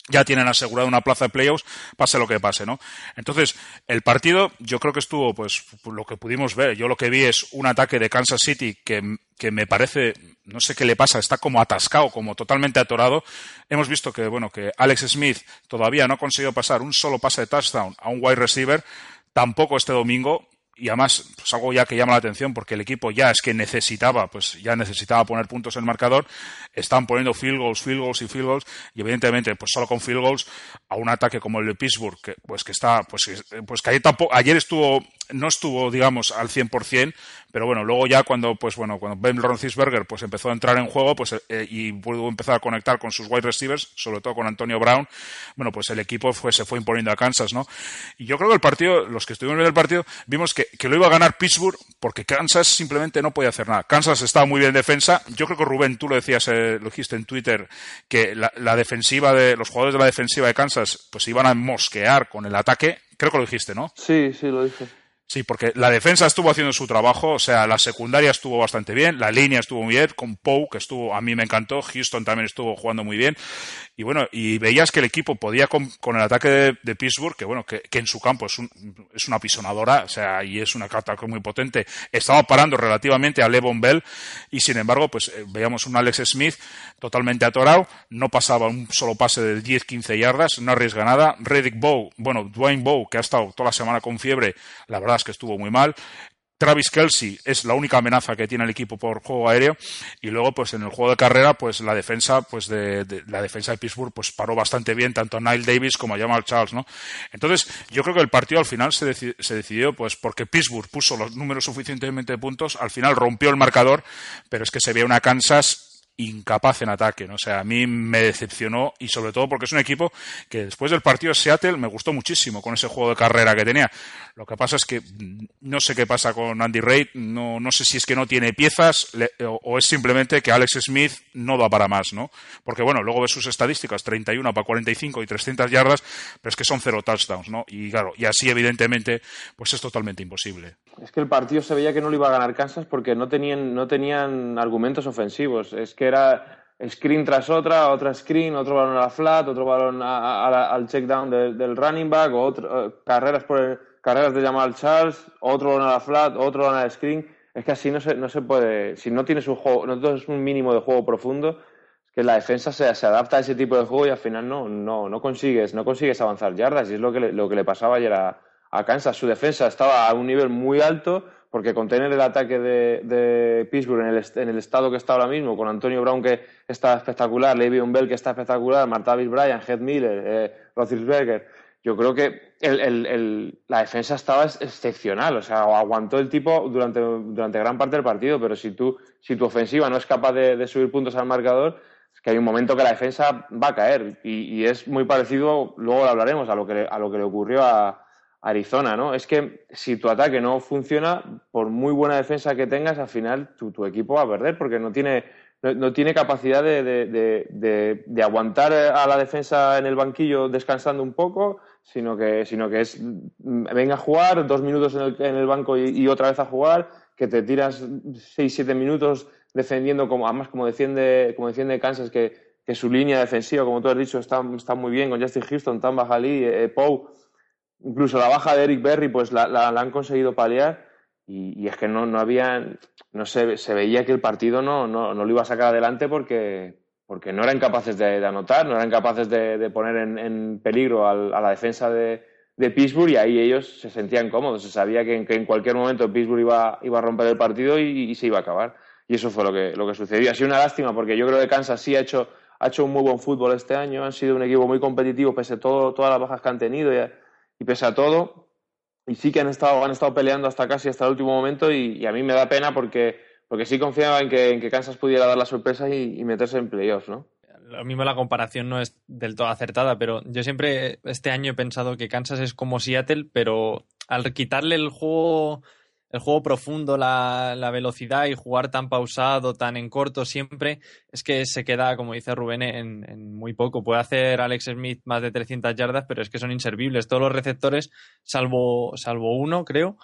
ya tienen asegurada una plaza de playoffs, pase lo que pase, ¿no? Entonces, el partido yo creo que estuvo, pues, lo que pudimos ver. Yo lo que vi es un ataque de Kansas City que, que me parece, no sé qué le pasa, está como atascado, como totalmente atorado. Hemos visto que, bueno, que Alex Smith todavía no ha conseguido pasar un solo pase de touchdown a un wide receiver, tampoco este domingo, y además pues algo ya que llama la atención porque el equipo ya es que necesitaba, pues ya necesitaba poner puntos en el marcador, están poniendo field goals, field goals y field goals y evidentemente pues solo con field goals a un ataque como el de Pittsburgh que pues que está pues pues que ayer, tampoco, ayer estuvo no estuvo digamos al 100%, pero bueno, luego ya cuando pues bueno, cuando Ben Roethlisberger pues empezó a entrar en juego pues eh, y pudo empezar a conectar con sus wide receivers, sobre todo con Antonio Brown, bueno, pues el equipo fue, se fue imponiendo a Kansas, ¿no? Y yo creo que el partido, los que estuvimos viendo el partido, vimos que, que lo iba a ganar Pittsburgh porque Kansas simplemente no podía hacer nada. Kansas estaba muy bien en defensa. Yo creo que Rubén, tú lo decías, eh, lo dijiste en Twitter, que la, la, defensiva de los jugadores de la defensiva de Kansas pues iban a mosquear con el ataque. Creo que lo dijiste, ¿no? Sí, sí, lo dije. Sí, porque la defensa estuvo haciendo su trabajo, o sea, la secundaria estuvo bastante bien, la línea estuvo muy bien, con Poe, que estuvo, a mí me encantó, Houston también estuvo jugando muy bien, y bueno, y veías que el equipo podía con, el ataque de, de, Pittsburgh, que bueno, que, que en su campo es, un, es, una pisonadora, o sea, y es una carta muy potente, estaba parando relativamente a Levon Bell, y sin embargo, pues eh, veíamos un Alex Smith totalmente atorado, no pasaba un solo pase de 10-15 yardas, no arriesga nada, Reddick Bow, bueno, Dwayne Bow, que ha estado toda la semana con fiebre, la verdad que estuvo muy mal. Travis Kelsey es la única amenaza que tiene el equipo por juego aéreo y luego pues en el juego de carrera pues la defensa pues de, la defensa de Pittsburgh pues paró bastante bien tanto a Nile Davis como a Jamal Charles no entonces yo creo que el partido al final se, se decidió pues porque Pittsburgh puso los números suficientemente de puntos al final rompió el marcador pero es que se veía una Kansas incapaz en ataque. ¿no? O a mí me decepcionó y sobre todo porque es un equipo que después del partido de Seattle me gustó muchísimo con ese juego de carrera que tenía. Lo que pasa es que no sé qué pasa con Andy Reid, no, no sé si es que no tiene piezas o, es simplemente que Alex Smith no da para más, ¿no? Porque bueno, luego ves sus estadísticas, 31 para 45 y 300 yardas, pero es que son cero touchdowns, ¿no? Y claro, y así evidentemente pues es totalmente imposible. Es que el partido se veía que no lo iba a ganar Kansas porque no tenían, no tenían argumentos ofensivos. Es que era screen tras otra, otra screen, otro balón a la flat, otro balón a, al check down de, del running back, o uh, carreras, por el, carreras de Jamal Charles, otro la flat, otro la screen. Es que así no se, no se puede. Si no tienes un juego, no tienes un mínimo de juego profundo, es que la defensa se, se adapta a ese tipo de juego y al final no, no, no consigues, no consigues avanzar yardas. Y es lo que le, lo que le pasaba ayer a, a Kansas. Su defensa estaba a un nivel muy alto porque contener el ataque de, de Pittsburgh en el, en el, estado que está ahora mismo, con Antonio Brown que está espectacular, Le'Veon Bell que está espectacular, Martavis Bryant, Head Miller, eh, yo creo que el, la defensa estaba excepcional, o sea, aguantó el tipo durante, durante gran parte del partido, pero si, tú, si tu ofensiva no es capaz de, subir puntos al marcador, es que hay un momento que la defensa va a caer y, y es muy parecido, luego lo hablaremos, a lo que, a lo que le ocurrió a, Arizona, ¿no? Es que si tu ataque no funciona, por muy buena defensa que tengas, al final tu, equipo va a perder porque no tiene, no, no tiene capacidad de, de, de, aguantar a la defensa en el banquillo descansando un poco, sino que, sino que es venga a jugar, dos minutos en el, en el banco y, otra vez a jugar, que te tiras seis, siete minutos defendiendo, como, además como defiende, como defiende Kansas, que, que su línea defensiva, como tú has dicho, está, está muy bien con Justin Houston, Tamba Jalí, eh, Poe. Incluso la baja de Eric Berry, pues la, la, han conseguido paliar y, y, es que no, no había, no se veía que el partido no, no, no, lo iba a sacar adelante porque, porque no eran capaces de, anotar, no eran capaces de, poner en, peligro a la defensa de, de, Pittsburgh y ahí ellos se sentían cómodos, se sabía que, en cualquier momento Pittsburgh iba, a romper el partido y, se iba a acabar. Y eso fue lo que, sucedió. Ha sido una lástima porque yo creo que Kansas sí ha hecho, un muy buen fútbol este año, han sido un equipo muy competitivo pese a todas las bajas que han tenido. Y, pese a todo, y sí que han estado, peleando hasta casi hasta el último momento y a mí me da pena porque, porque sí confiaba en que, en que Kansas pudiera dar la sorpresa y, meterse en playoffs, ¿no? Lo mismo la comparación no es del todo acertada, pero yo siempre este año he pensado que Kansas es como Seattle, pero al quitarle el juego el juego profundo, la, la, velocidad y jugar tan pausado, tan en corto siempre, es que se queda, como dice Rubén, en, en, muy poco. Puede hacer Alex Smith más de 300 yardas, pero es que son inservibles. Todos los receptores, salvo, salvo uno, creo,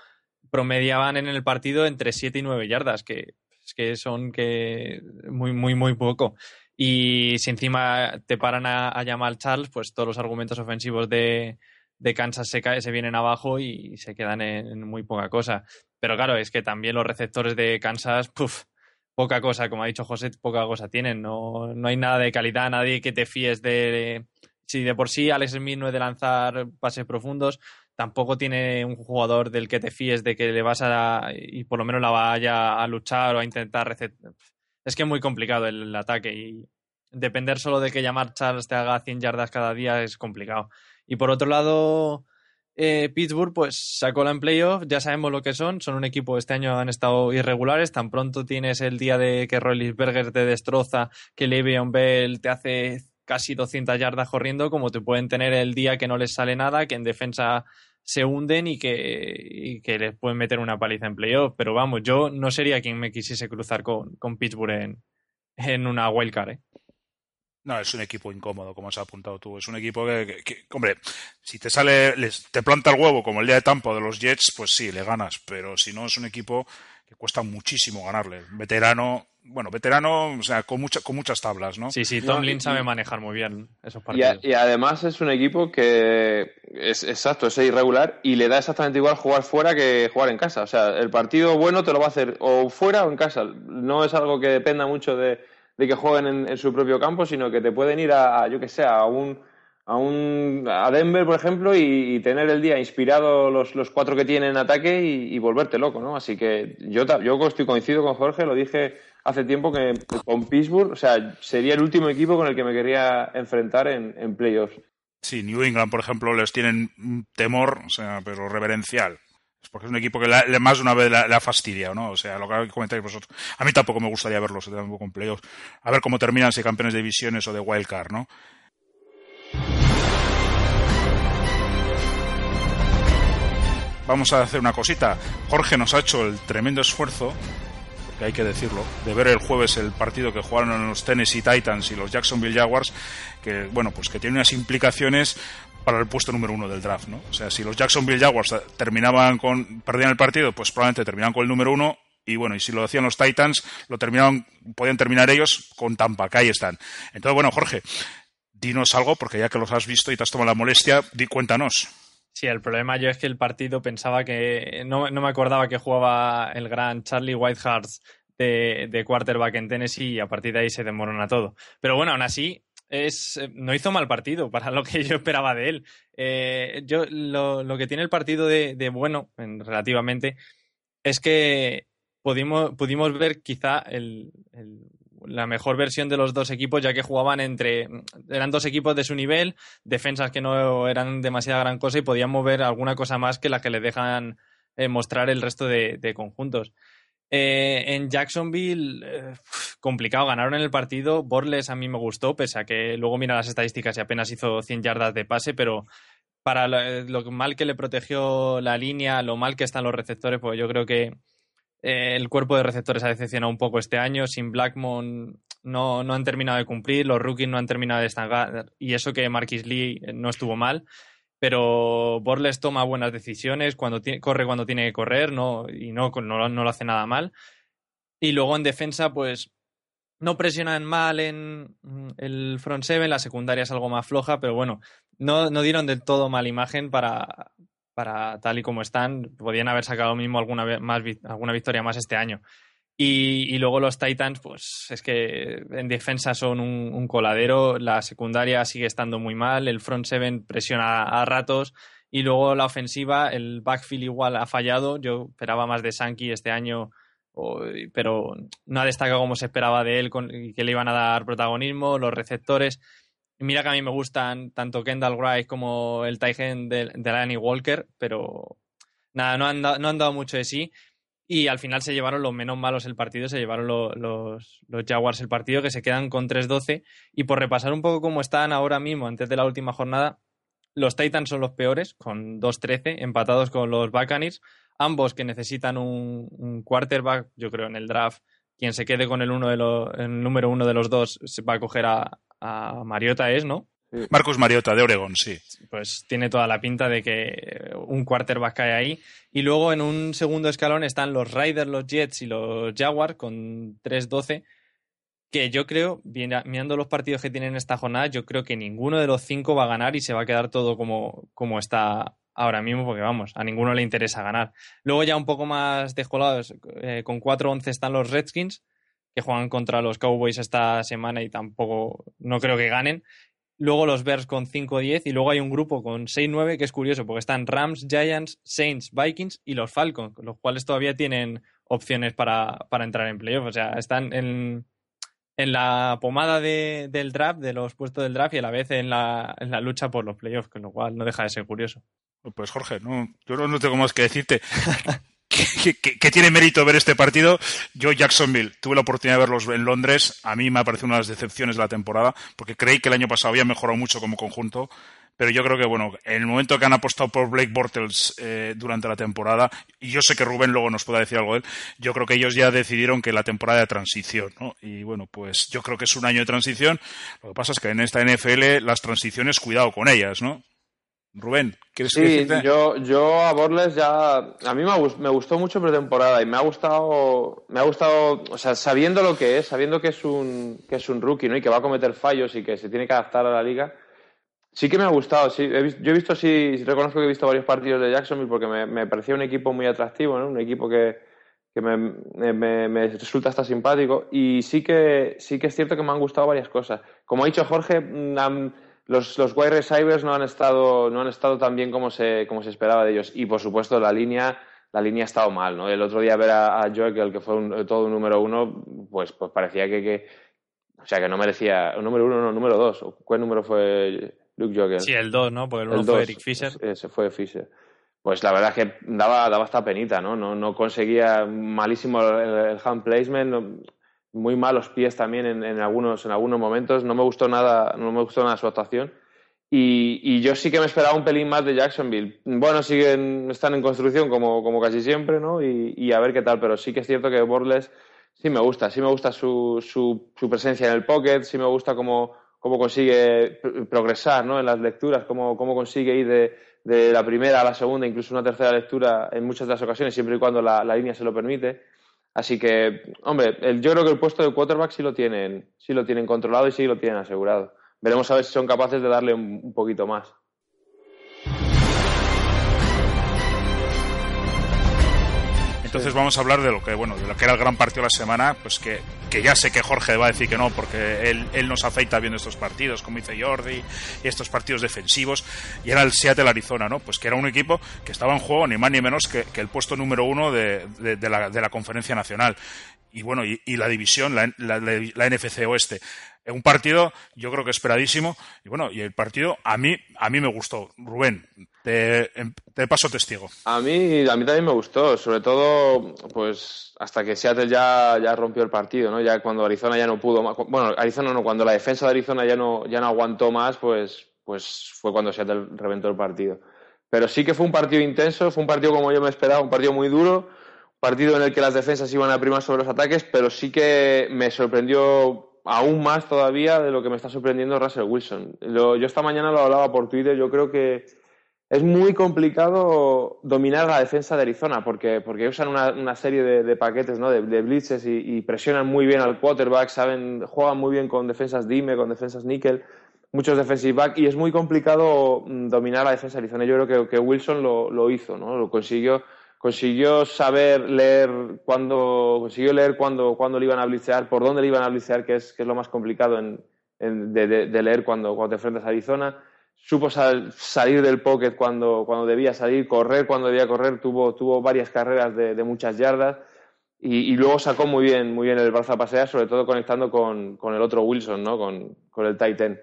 promediaban en el partido entre 7 y 9 yardas, que, que son que muy, muy, muy poco. Y si encima te paran a, a Charles, pues todos los argumentos ofensivos de, de Kansas se, cae, se vienen abajo y se quedan en, muy poca cosa. Pero claro, es que también los receptores de Kansas, puff, poca cosa, como ha dicho José, poca cosa tienen. No, no hay nada de calidad, nadie que te fíes de. Si de por sí Alex Smith no es de lanzar pases profundos, tampoco tiene un jugador del que te fíes de que le vas a y por lo menos la vaya a luchar o a intentar es que es muy complicado el, ataque y depender solo de que llamar Charles te haga 100 yardas cada día es complicado. Y por otro lado eh, Pittsburgh pues sacó la en playoff ya sabemos lo que son son un equipo este año han estado irregulares tan pronto tienes el día de que Rollinsberger te destroza que Le'Veon Bell te hace casi 200 yardas corriendo, como te pueden tener el día que no les sale nada, que en defensa se hunden y que, les pueden meter una paliza en playoff. Pero vamos, yo no sería quien me quisiese cruzar con, Pittsburgh en, una wildcard. ¿eh? No, es un equipo incómodo, como has apuntado tú. Es un equipo que, hombre, si te sale, te planta el huevo como el día de Tampa de los Jets, pues sí, le ganas. Pero si no, es un equipo que cuesta muchísimo ganarle. Veterano, bueno, veterano, o sea, con, mucha, con muchas tablas, ¿no? Sí, sí, No, Tomlin y- sabe manejar muy bien esos Y, a- partidos. y además es un equipo que es exacto, es irregular y le da exactamente igual jugar fuera que jugar en casa. O sea, el partido bueno te lo va a hacer o fuera o en casa. No es algo que dependa mucho de, de que jueguen en, en su propio campo, sino que te pueden ir a, a, yo que sé, a un a un a Denver, por ejemplo, y, tener el día inspirado los, los cuatro que tienen en ataque y, volverte loco, ¿no? Así que yo, yo estoy coincido con Jorge, lo dije hace tiempo que con Pittsburgh, o sea, sería el último equipo con el que me quería enfrentar en, playoffs. Sí, New England, por ejemplo, les tienen temor, o sea, pero reverencial. Es porque es un equipo que la- más de una vez le ha fastidiado, ¿no? O sea, lo que comentáis vosotros. A mí tampoco me gustaría verlos tampoco en playoffs. A ver cómo terminan, si campeones de divisiones o de wildcard, ¿no? Vamos a hacer una cosita. Jorge nos ha hecho el tremendo esfuerzo, porque hay que decirlo, de ver el jueves el partido que jugaron los Tennessee Titans y los Jacksonville Jaguars, que bueno, pues que tiene unas implicaciones para el puesto número uno del draft, ¿no? O sea, si los Jacksonville Jaguars terminaban con, perdían el partido, pues probablemente terminaban con el número uno, y bueno, y si lo hacían los Titans, lo terminaban, podían terminar ellos con Tampa, que ahí están. Entonces, bueno, Jorge, dinos algo, porque ya que los has visto y te has tomado la molestia, di, cuéntanos. Sí, el problema yo es que el partido pensaba que. No, no me acordaba que jugaba el gran Charlie Whiteheart de, de quarterback en Tennessee y a partir de ahí se demorona todo. Pero bueno, aún así, es, no hizo mal partido para lo que yo esperaba de él. Eh, yo, lo, lo que tiene el partido de, de bueno, en- relativamente, es que pudimos, pudimos ver quizá el- la mejor versión de los dos equipos, ya que jugaban entre. Eran dos equipos de su nivel, defensas que no eran demasiada gran cosa y podíamos ver alguna cosa más que la que le dejan eh, mostrar el resto de, de conjuntos. Eh, en Jacksonville, eh, complicado, ganaron en el partido. Borles a mí me gustó, pese a que luego mira las estadísticas y apenas hizo 100 yardas de pase, pero para lo, lo mal que le protegió la línea, lo mal que están los receptores, pues yo creo que eh, el cuerpo de receptores ha decepcionado un poco este año. Sin Blackmon no, no han terminado de cumplir, los rookies no han terminado de estancar, y eso que Marquis Lee eh, no estuvo mal. Pero Borles toma buenas decisiones, cuando corre cuando tiene que correr no, y no, no, no lo hace nada mal. Y luego en defensa, pues no presionan mal en mm, el front seven, la secundaria es algo más floja, pero bueno, no, no dieron del todo mala imagen para, para tal y como están. Podían haber sacado mismo alguna, alguna victoria más este año. Y, luego los Titans, pues es que en defensa son un, coladero, la secundaria sigue estando muy mal, el front seven presiona a, ratos y luego la ofensiva, el backfield igual ha fallado. Yo esperaba más de Sankey este año, pero no ha destacado como se esperaba de él, con, que le iban a dar protagonismo, los receptores. Mira que a mí me gustan tanto Kendall Wright como el tight end de, de Lanny Walker, pero nada, no han, dado, no han dado mucho de sí. Y al final se llevaron los menos malos el partido, se llevaron lo- los, Jaguars el partido, que se quedan con 3-12. Y por repasar un poco cómo están ahora mismo, antes de la última jornada, los Titans son los peores, con 2-13, empatados con los Buccaneers. Ambos que necesitan un, quarterback, yo creo, en el draft. Quien se quede con el, uno de número uno de los dos se va a coger a, a Mariota, es, ¿no? Marcus Mariota, de Oregon, sí. pues tiene toda la pinta de que un quarterback cae ahí. Y luego en un segundo escalón están los Raiders, los Jets y los Jaguars con 3-12, que yo creo, viendo mirando los partidos que tienen esta jornada, yo creo que ninguno de los cinco va a ganar y se va a quedar todo como, como está ahora mismo, porque vamos, a ninguno le interesa ganar. Luego ya un poco más descolados, eh, con 4-11 están los Redskins, que juegan contra los Cowboys esta semana y tampoco, no creo que ganen. luego los Bears con 5-10 y luego hay un grupo con 6-9 que es curioso porque están Rams, Giants, Saints, Vikings y los Falcons, los cuales todavía tienen opciones para, para entrar en playoff. O sea, están en, en la pomada de, del draft, de los puestos del draft y a la vez en la, en la lucha por los playoffs, con lo cual no deja de ser curioso. Pues Jorge, no, yo no tengo más que decirte. que, tiene mérito ver este partido. Yo, Jacksonville, tuve la oportunidad de verlos en Londres. A mí me ha parecido una de las decepciones de la temporada, porque creí que el año pasado había mejorado mucho como conjunto. Pero yo creo que, bueno, en el momento que han apostado por Blake Bortles eh, durante la temporada, y yo sé que Rubén luego nos pueda decir algo de él, yo creo que ellos ya decidieron que la temporada de transición, ¿no? Y bueno, pues yo creo que es un año de transición. Lo que pasa es que en esta NFL las transiciones, cuidado con ellas, ¿no? Rubén, ¿quieres sí, decirte? yo, yo a Borles ya. A mí me, me gustó mucho pretemporada y me ha gustado. Me ha gustado. O sea, sabiendo lo que es, sabiendo que es un, que es un rookie, ¿no? Y que va a cometer fallos y que se tiene que adaptar a la liga. Sí que me ha gustado, sí. He yo he visto, sí, reconozco que he visto varios partidos de Jacksonville porque me, me parecía un equipo muy atractivo, ¿no? Un equipo que, que me, me, me, resulta hasta simpático. Y sí que, sí que es cierto que me han gustado varias cosas. Como ha dicho Jorge, han, los, los wide receivers no han estado, no han estado tan bien como se, como se esperaba de ellos. Y por supuesto, la línea, la línea ha estado mal, ¿no? El otro día ver a, a Joel, que fue un, todo un número uno, pues, pues parecía que, que, o sea, que no merecía, número uno, no, número dos. ¿Cuál número fue Luke Jokel? Sí, el dos, ¿no? Porque el uno el fue Eric Fisher. Ese fue Fisher. Pues la verdad es que daba, daba hasta penita, ¿no? No, no conseguía malísimo el, el hand placement, no, muy malos pies también en, en, algunos, en algunos momentos. No me gustó nada, no me gustó nada su actuación. Y, y, yo sí que me esperaba un pelín más de Jacksonville. Bueno, siguen, están en construcción como, como casi siempre, ¿no? Y, y, a ver qué tal, pero sí que es cierto que Borles sí me gusta, sí me gusta su, su, su presencia en el pocket, sí me gusta cómo, cómo consigue progresar, ¿no? En las lecturas, cómo, cómo consigue ir de, de la primera a la segunda, incluso una tercera lectura en muchas de las ocasiones, siempre y cuando la, la línea se lo permite. Así que, hombre, yo creo que el puesto de quarterback sí lo tienen, sí lo tienen controlado y sí lo tienen asegurado. Veremos a ver si son capaces de darle un, un poquito más. Entonces vamos a hablar de lo que, bueno, de lo que era el gran partido de la semana, pues que, que ya sé que Jorge va a decir que no, porque él, él nos afeita viendo estos partidos, como dice Jordi, y estos partidos defensivos, y era el Seattle Arizona, ¿no? Pues que era un equipo que estaba en juego ni más ni menos que, que el puesto número uno de, de, la, de la conferencia nacional. Y bueno, y, y la división, la, la, la NFC Oeste un partido yo creo que esperadísimo y bueno y el partido a mí a mí me gustó Rubén te, te, paso testigo. A mí a mí también me gustó sobre todo pues hasta que Seattle ya, ya rompió el partido no ya cuando Arizona ya no pudo más, bueno Arizona no cuando la defensa de Arizona ya no ya no aguantó más pues pues fue cuando Seattle reventó el partido. Pero sí que fue un partido intenso fue un partido como yo me esperaba un partido muy duro partido en el que las defensas iban a primar sobre los ataques pero sí que me sorprendió aún más todavía de lo que me está sorprendiendo Russell Wilson. Lo, yo esta mañana lo hablaba por Twitter, yo creo que es muy complicado dominar la defensa de Arizona porque, porque usan una, serie de, paquetes, ¿no? de, blitzes y, presionan muy bien al quarterback, saben, juegan muy bien con defensas dime, con defensas níquel, muchos defensive back y es muy complicado mm, dominar la defensa de Arizona. Yo creo que, Wilson lo, lo hizo, ¿no? lo consiguió consiguió saber leer cuándo, consiguió leer cuándo, cuándo le iban a blitzear, por dónde le iban a blitzear, que es, que es lo más complicado en, de, leer cuando, cuando te enfrentas a Arizona. Supo sal, salir del pocket cuando, cuando debía salir, correr cuando debía correr, tuvo, tuvo varias carreras de, de muchas yardas y, y, luego sacó muy bien, muy bien el brazo a pasear, sobre todo conectando con, con el otro Wilson, ¿no? con, con el Titan.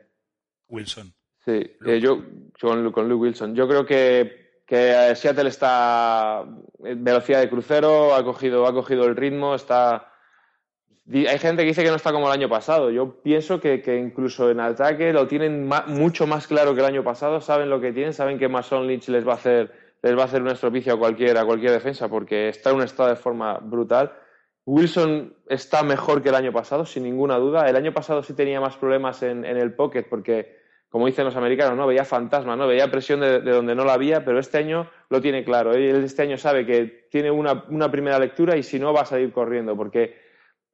Wilson. Sí, eh, yo con, con Luke Wilson. Yo creo que que Seattle está en velocidad de crucero, ha cogido, ha cogido el ritmo, está... Hay gente que dice que no está como el año pasado. Yo pienso que, incluso en ataque lo tienen mucho más claro que el año pasado, saben lo que tienen, saben que Mason Lynch les va a hacer, les va a hacer un estropicio a cualquier, a cualquier defensa porque está en un estado de forma brutal. Wilson está mejor que el año pasado, sin ninguna duda. El año pasado sí tenía más problemas en, el pocket porque como dicen los americanos, ¿no? Veía fantasmas, ¿no? Veía presión de, de, donde no la había, pero este año lo tiene claro. Él este año sabe que tiene una, una, primera lectura y si no va a salir corriendo, porque,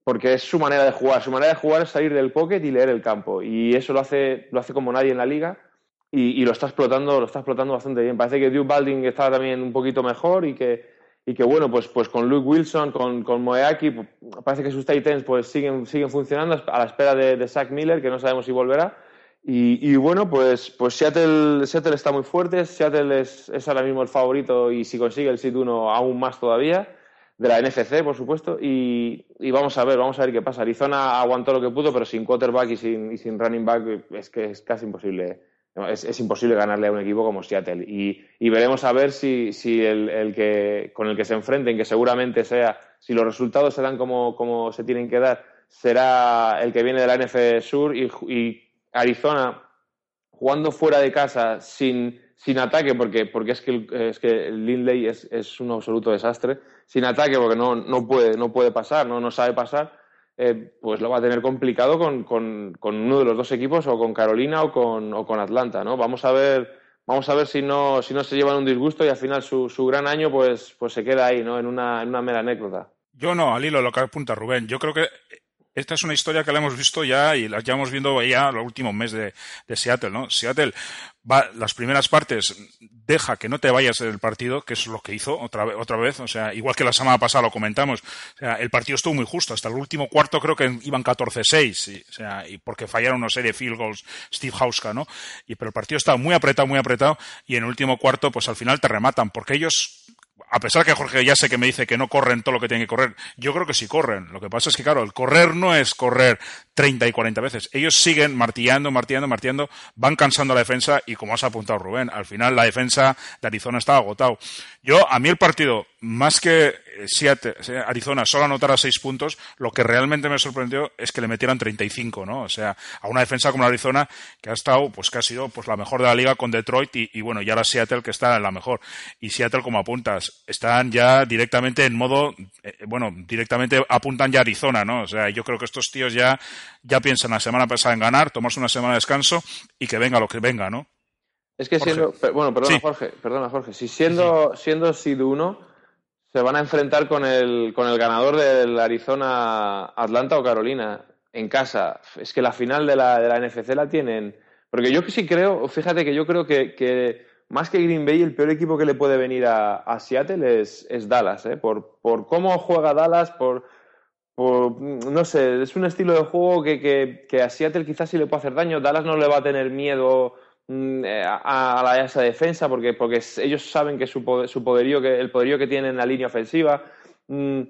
porque es su manera de jugar. Su manera de jugar es salir del pocket y leer el campo. Y eso lo hace, lo hace como nadie en la liga y, lo está explotando, lo está explotando bastante bien. Parece que Duke Balding está también un poquito mejor y que, y que bueno, pues, pues con Luke Wilson, con, con Moeaki, parece que sus Titans pues siguen, siguen funcionando a la espera de, Zach Miller, que no sabemos si volverá Y, y bueno, pues, pues Seattle, Seattle está muy fuerte, Seattle es, es ahora mismo el favorito y si consigue el sit 1 aún más todavía, de la NFC, por supuesto, y, vamos a ver, vamos a ver qué pasa. Arizona aguantó lo que pudo, pero sin quarterback y sin, y sin running back es que es casi imposible es, imposible ganarle a un equipo como Seattle. Y, veremos a ver si, si el, el, que, con el que se enfrenten, que seguramente sea, si los resultados se dan como, como se tienen que dar, será el que viene de la NFC Sur y, y Arizona jugando fuera de casa sin, sin ataque, porque, porque es que, es que Lindley es, es un absoluto desastre, sin ataque porque no, no, puede, no puede pasar, no, no sabe pasar eh, pues lo va a tener complicado con, con, con, uno de los dos equipos, o con Carolina o con, o con Atlanta, ¿no? Vamos a ver, vamos a ver si no, si no se llevan un disgusto y al final su, su gran año pues, pues se queda ahí, ¿no? En una, en una mera anécdota. Yo no, al hilo lo que apunta Rubén. Yo creo que esta es una historia que la hemos visto ya y la llevamos viendo ya los últimos meses de, Seattle, ¿no? Seattle va las primeras partes deja que no te vayas del partido, que es lo que hizo otra vez, otra vez, o sea, igual que la semana pasada lo comentamos, o sea, el partido estuvo muy justo, hasta el último cuarto creo que iban 14-6, o sea, y porque fallaron una serie de field goals Steve Hauska, ¿no? Y pero el partido estaba muy apretado, muy apretado y en el último cuarto pues al final te rematan, porque ellos a pesar que Jorge ya sé que me dice que no corren todo lo que tienen que correr, yo creo que sí corren. Lo que pasa es que, claro, el correr no es correr 30 y 40 veces. Ellos siguen martillando, martillando, martillando, van cansando la defensa y como has apuntado Rubén, al final la defensa de Arizona estaba agotado. Yo, a mí el partido, más que Seattle, Arizona solo anotara seis puntos, lo que realmente me sorprendió es que le metieran 35, ¿no? O sea, a una defensa como la Arizona que ha estado, pues que ha sido pues la mejor de la liga con Detroit y, y bueno, ya la Seattle que está en la mejor. Y Seattle, como apuntas, están ya directamente en modo, eh, bueno, directamente apuntan ya a Arizona, ¿no? O sea, yo creo que estos tíos ya, ya piensan la semana pasada en ganar, tomarse una semana de descanso y que venga lo que venga, ¿no? Es que siendo, bueno, perdona sí. Jorge, perdona Jorge, si siendo, sí. siendo Seed 1 se van a enfrentar con el, con el ganador del Arizona, Atlanta o Carolina en casa. Es que la final de la, de la NFC la tienen. Porque yo sí creo, fíjate que yo creo que, que más que Green Bay, el peor equipo que le puede venir a, a Seattle es, es Dallas, ¿eh? por, por cómo juega Dallas, por, por, no sé, es un estilo de juego que, que, que, a Seattle quizás sí le puede hacer daño. Dallas no le va a tener miedo a, a, la, a esa defensa porque, porque ellos saben que su, poderío, que el poderío que tienen en la línea ofensiva. Mm,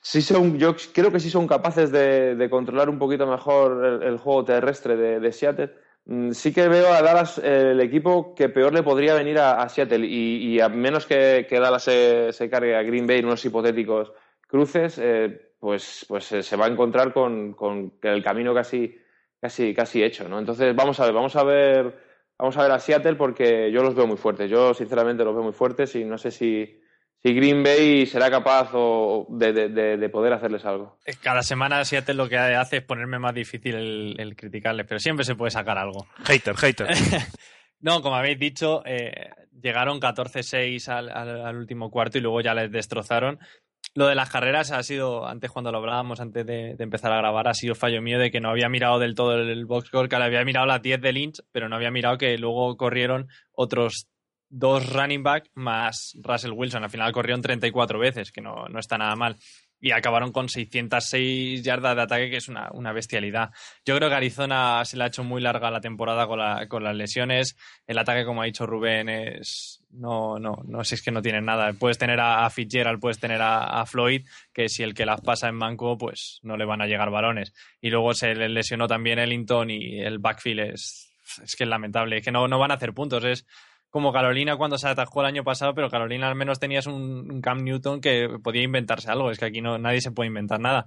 sí son, yo creo que sí son capaces de, de controlar un poquito mejor el, juego terrestre de, Seattle Mm, sí que veo a Dallas eh, el equipo que peor le podría venir a, Seattle y, a menos que, Dallas se, se, cargue a Green Bay en unos hipotéticos cruces, eh, pues, pues eh, se va a encontrar con, con, el camino casi, casi, casi hecho, ¿no? Entonces vamos a ver, vamos a ver, vamos a ver a Seattle porque yo los veo muy fuertes. Yo sinceramente los veo muy fuertes y no sé si, si Green Bay será capaz o de, de, de, poder hacerles algo. Cada semana Seattle lo que hace es ponerme más difícil el, el criticarles, pero siempre se puede sacar algo. Hater, hater. no, como habéis dicho, eh, llegaron 14-6 al, al, al, último cuarto y luego ya les destrozaron. Lo de las carreras ha sido, antes cuando lo hablábamos, antes de, empezar a grabar, ha sido fallo mío de que no había mirado del todo el box score, que le había mirado las 10 de Lynch, pero no había mirado que luego corrieron otros dos running back más Russell Wilson. Al final corrieron 34 veces, que no, no está nada mal. Y acabaron con 606 yardas de ataque, que es una, una, bestialidad. Yo creo que Arizona se le ha hecho muy larga la temporada con, la, con las lesiones. El ataque, como ha dicho Rubén, es. No, no, no si es que no tienen nada. Puedes tener a, Fitzgerald, puedes tener a, Floyd, que si el que las pasa en banco, pues no le van a llegar balones. Y luego se le lesionó también Ellington y el backfield es. Es que es lamentable, es que no, no van a hacer puntos. Es, como Carolina cuando se atajó el año pasado, pero Carolina al menos tenías un, un Cam Newton que podía inventarse algo. Es que aquí no, nadie se puede inventar nada.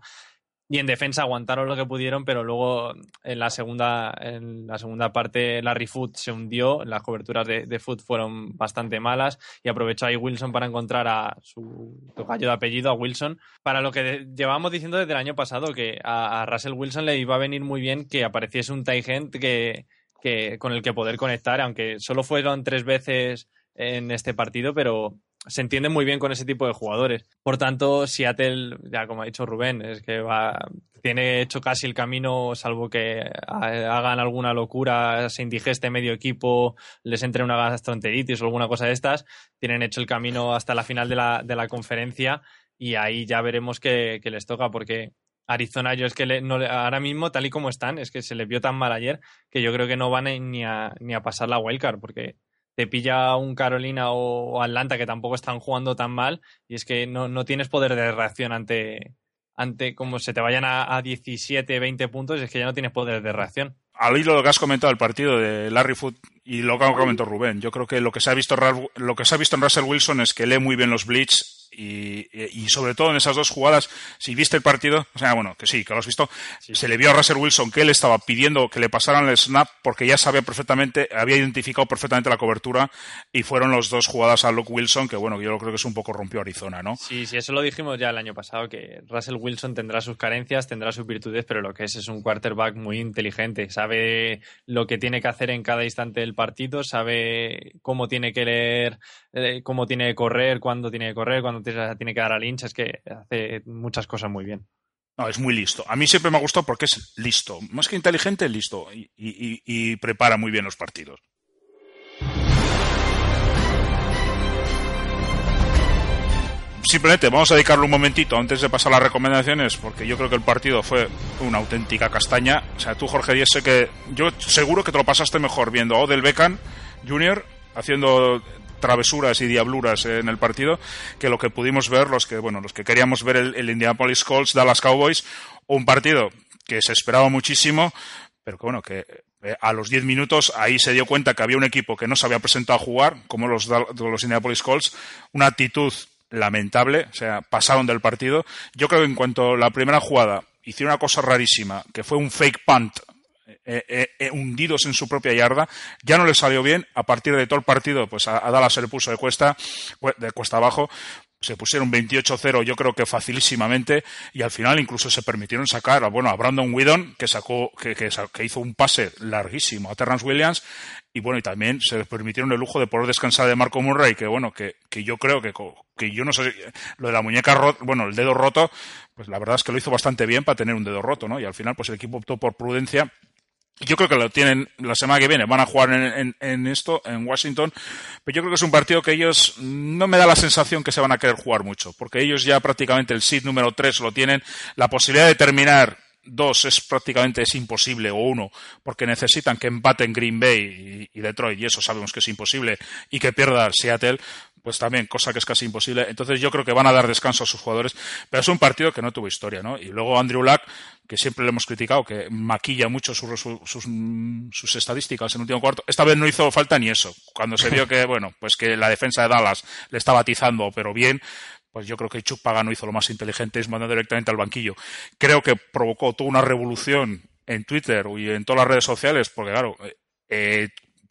Y en defensa aguantaron lo que pudieron, pero luego en la segunda, en la segunda parte Larry Foot se hundió, las coberturas de, de Foot fueron bastante malas y aprovechó ahí Wilson para encontrar a su tocayo de apellido, a Wilson, para lo que llevábamos diciendo desde el año pasado, que a, a Russell Wilson le iba a venir muy bien que apareciese un tight end que, que, con el que poder conectar, aunque solo fueron tres veces en este partido, pero se entiende muy bien con ese tipo de jugadores. Por tanto, Seattle, ya como ha dicho Rubén, es que va, tiene hecho casi el camino, salvo que hagan alguna locura, se indigeste medio equipo, les entre una gastroenteritis o alguna cosa de estas, tienen hecho el camino hasta la final de la, de la conferencia y ahí ya veremos qué, les toca, porque Arizona, yo es que le- no le- ahora mismo, tal y como están, es que se les vio tan mal ayer que yo creo que no van a- ni a, ni a pasar la wildcard, porque te pilla un Carolina o, o Atlanta que tampoco están jugando tan mal y es que no, no tienes poder de reacción ante, ante como se te vayan a, a 17, 20 puntos, es que ya no tienes poder de reacción. al hilo lo que has comentado del partido de Larry Foot y lo que ha comentado Rubén, yo creo que lo que se ha visto lo que se ha visto en Russell Wilson es que lee muy bien los blitz y, y sobre todo en esas dos jugadas, si viste el partido, o sea, bueno, que sí, que lo has visto, se le vio a Russell Wilson que él estaba pidiendo que le pasaran el snap porque ya sabía perfectamente, había identificado perfectamente la cobertura y fueron los dos jugadas a Luke Wilson que bueno, yo creo que es un poco rompió Arizona, ¿no? Sí, sí, eso lo dijimos ya el año pasado, que Russell Wilson tendrá sus carencias, tendrá sus virtudes, pero lo que es es un quarterback muy inteligente. Sabe lo que tiene que hacer en cada instante del partido, sabe cómo tiene que leer, eh, cómo tiene que correr, cuándo tiene que correr, cuándo tiene tiene que dar al hincha. Es que hace muchas cosas muy bien. No, es muy listo. A mí siempre me ha gustado porque es listo. Más que inteligente, listo. Y, prepara muy bien los partidos. Simplemente vamos a dedicarle un momentito antes de pasar a las recomendaciones, porque yo creo que el partido fue una auténtica castaña. O sea, tú, Jorge Díez, sé que yo seguro que te lo pasaste mejor viendo a Odell Beckham Jr. haciendo travesuras y diabluras en el partido que lo que pudimos ver los que bueno los que queríamos ver el, Indianapolis Colts Dallas Cowboys un partido que se esperaba muchísimo pero que bueno que eh, a los 10 minutos ahí se dio cuenta que había un equipo que no se había presentado a jugar como los, los Indianapolis Colts una actitud lamentable o sea pasaron del partido. Yo creo que en cuanto a la primera jugada hicieron una cosa rarísima que fue un fake punt eh, eh, eh, hundidos en su propia yarda. Ya no les salió bien. A partir de todo el partido, pues a, Dallas se le puso de cuesta, de cuesta abajo. Se pusieron 28-0, yo creo que facilísimamente, y al final incluso se permitieron sacar a, bueno, a Brandon Whedon, que sacó, que, que que hizo un pase larguísimo a Terrence Williams, y bueno, y también se les permitieron el lujo de poder descansar de Marco Murray, que bueno, que, que yo creo que, que yo no sé, lo de la muñeca rota, bueno, el dedo roto, pues la verdad es que lo hizo bastante bien para tener un dedo roto, ¿no? Y al final, pues el equipo optó por prudencia yo creo que lo tienen la semana que viene. Van a jugar en, en- en esto, en Washington. Pero yo creo que es un partido que ellos no me da la sensación que se van a querer jugar mucho. Porque ellos ya prácticamente el seed número 3 lo tienen. La posibilidad de terminar dos es prácticamente es imposible o uno porque necesitan que empaten Green Bay y, y Detroit y eso sabemos que es imposible y que pierda Seattle pues también cosa que es casi imposible entonces yo creo que van a dar descanso a sus jugadores pero es un partido que no tuvo historia ¿no? y luego Andrew Luck que siempre le hemos criticado que maquilla mucho sus, mm, sus estadísticas en el último cuarto esta vez no hizo falta ni eso cuando se vio que bueno pues que la defensa de Dallas le estaba atizando pero bien pues yo creo que Chuck Pagano hizo lo más inteligente, es mandar directamente al banquillo. Creo que provocó toda una revolución en Twitter y en todas las redes sociales, porque claro, eh, eh,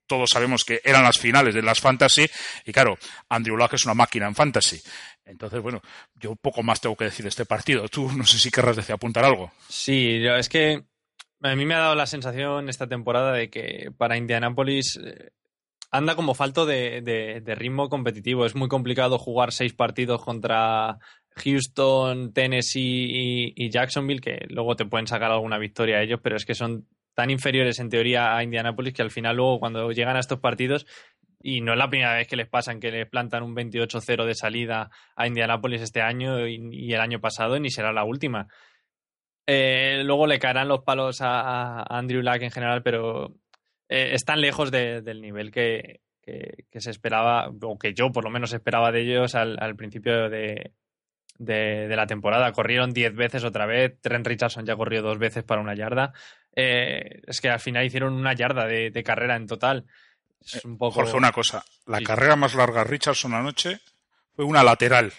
todos sabemos que eran las finales de las fantasy, y claro, Andrew Luck es una máquina en fantasy. Entonces, bueno, yo poco más tengo que decir de este partido. Tú no sé si querrás decir apuntar algo. Sí, es que a mí me ha dado la sensación esta temporada de que para Indianapolis eh, anda como falto de, de- de ritmo competitivo. Es muy complicado jugar seis partidos contra Houston, Tennessee y, y Jacksonville, que luego te pueden sacar alguna victoria a ellos, pero es que son tan inferiores en teoría a Indianapolis que al final luego cuando llegan a estos partidos y no es la primera vez que les pasan que les plantan un 28-0 de salida a Indianapolis este año y, el año pasado, ni será la última. Eh, luego le caerán los palos a, Andrew Luck en general, pero eh, están lejos de- del nivel que, se esperaba, o que yo por lo menos esperaba de ellos al principio de, de- de la temporada. Corrieron 10 veces otra vez, Trent Richardson ya corrió dos veces para una yarda. Eh, es que al final hicieron una yarda de, de carrera en total. Es un poco... Jorge, una cosa. La Sí. carrera más larga de Richardson anoche fue una lateral.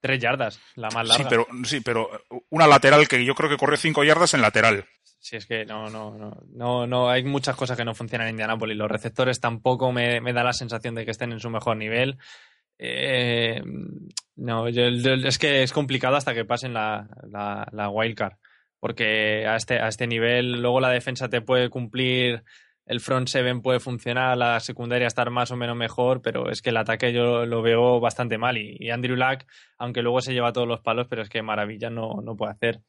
Tres yardas, la más larga. Sí, pero, sí, pero una lateral que yo creo que corrió cinco yardas en lateral. Si es que no, no, no, no, no, hay muchas cosas que no funcionan en Indianapolis. Los receptores tampoco me, me da la sensación de que estén en su mejor nivel. Eh, no, yo- es que es complicado hasta que pasen la, la, la wildcard. Porque a este, a este nivel, luego la defensa te puede cumplir, el front seven puede funcionar, la secundaria estar más o menos mejor, pero es que el ataque yo lo veo bastante mal. Y, Andrew Luck, aunque luego se lleva todos los palos, pero es que maravilla no, no puede hacer.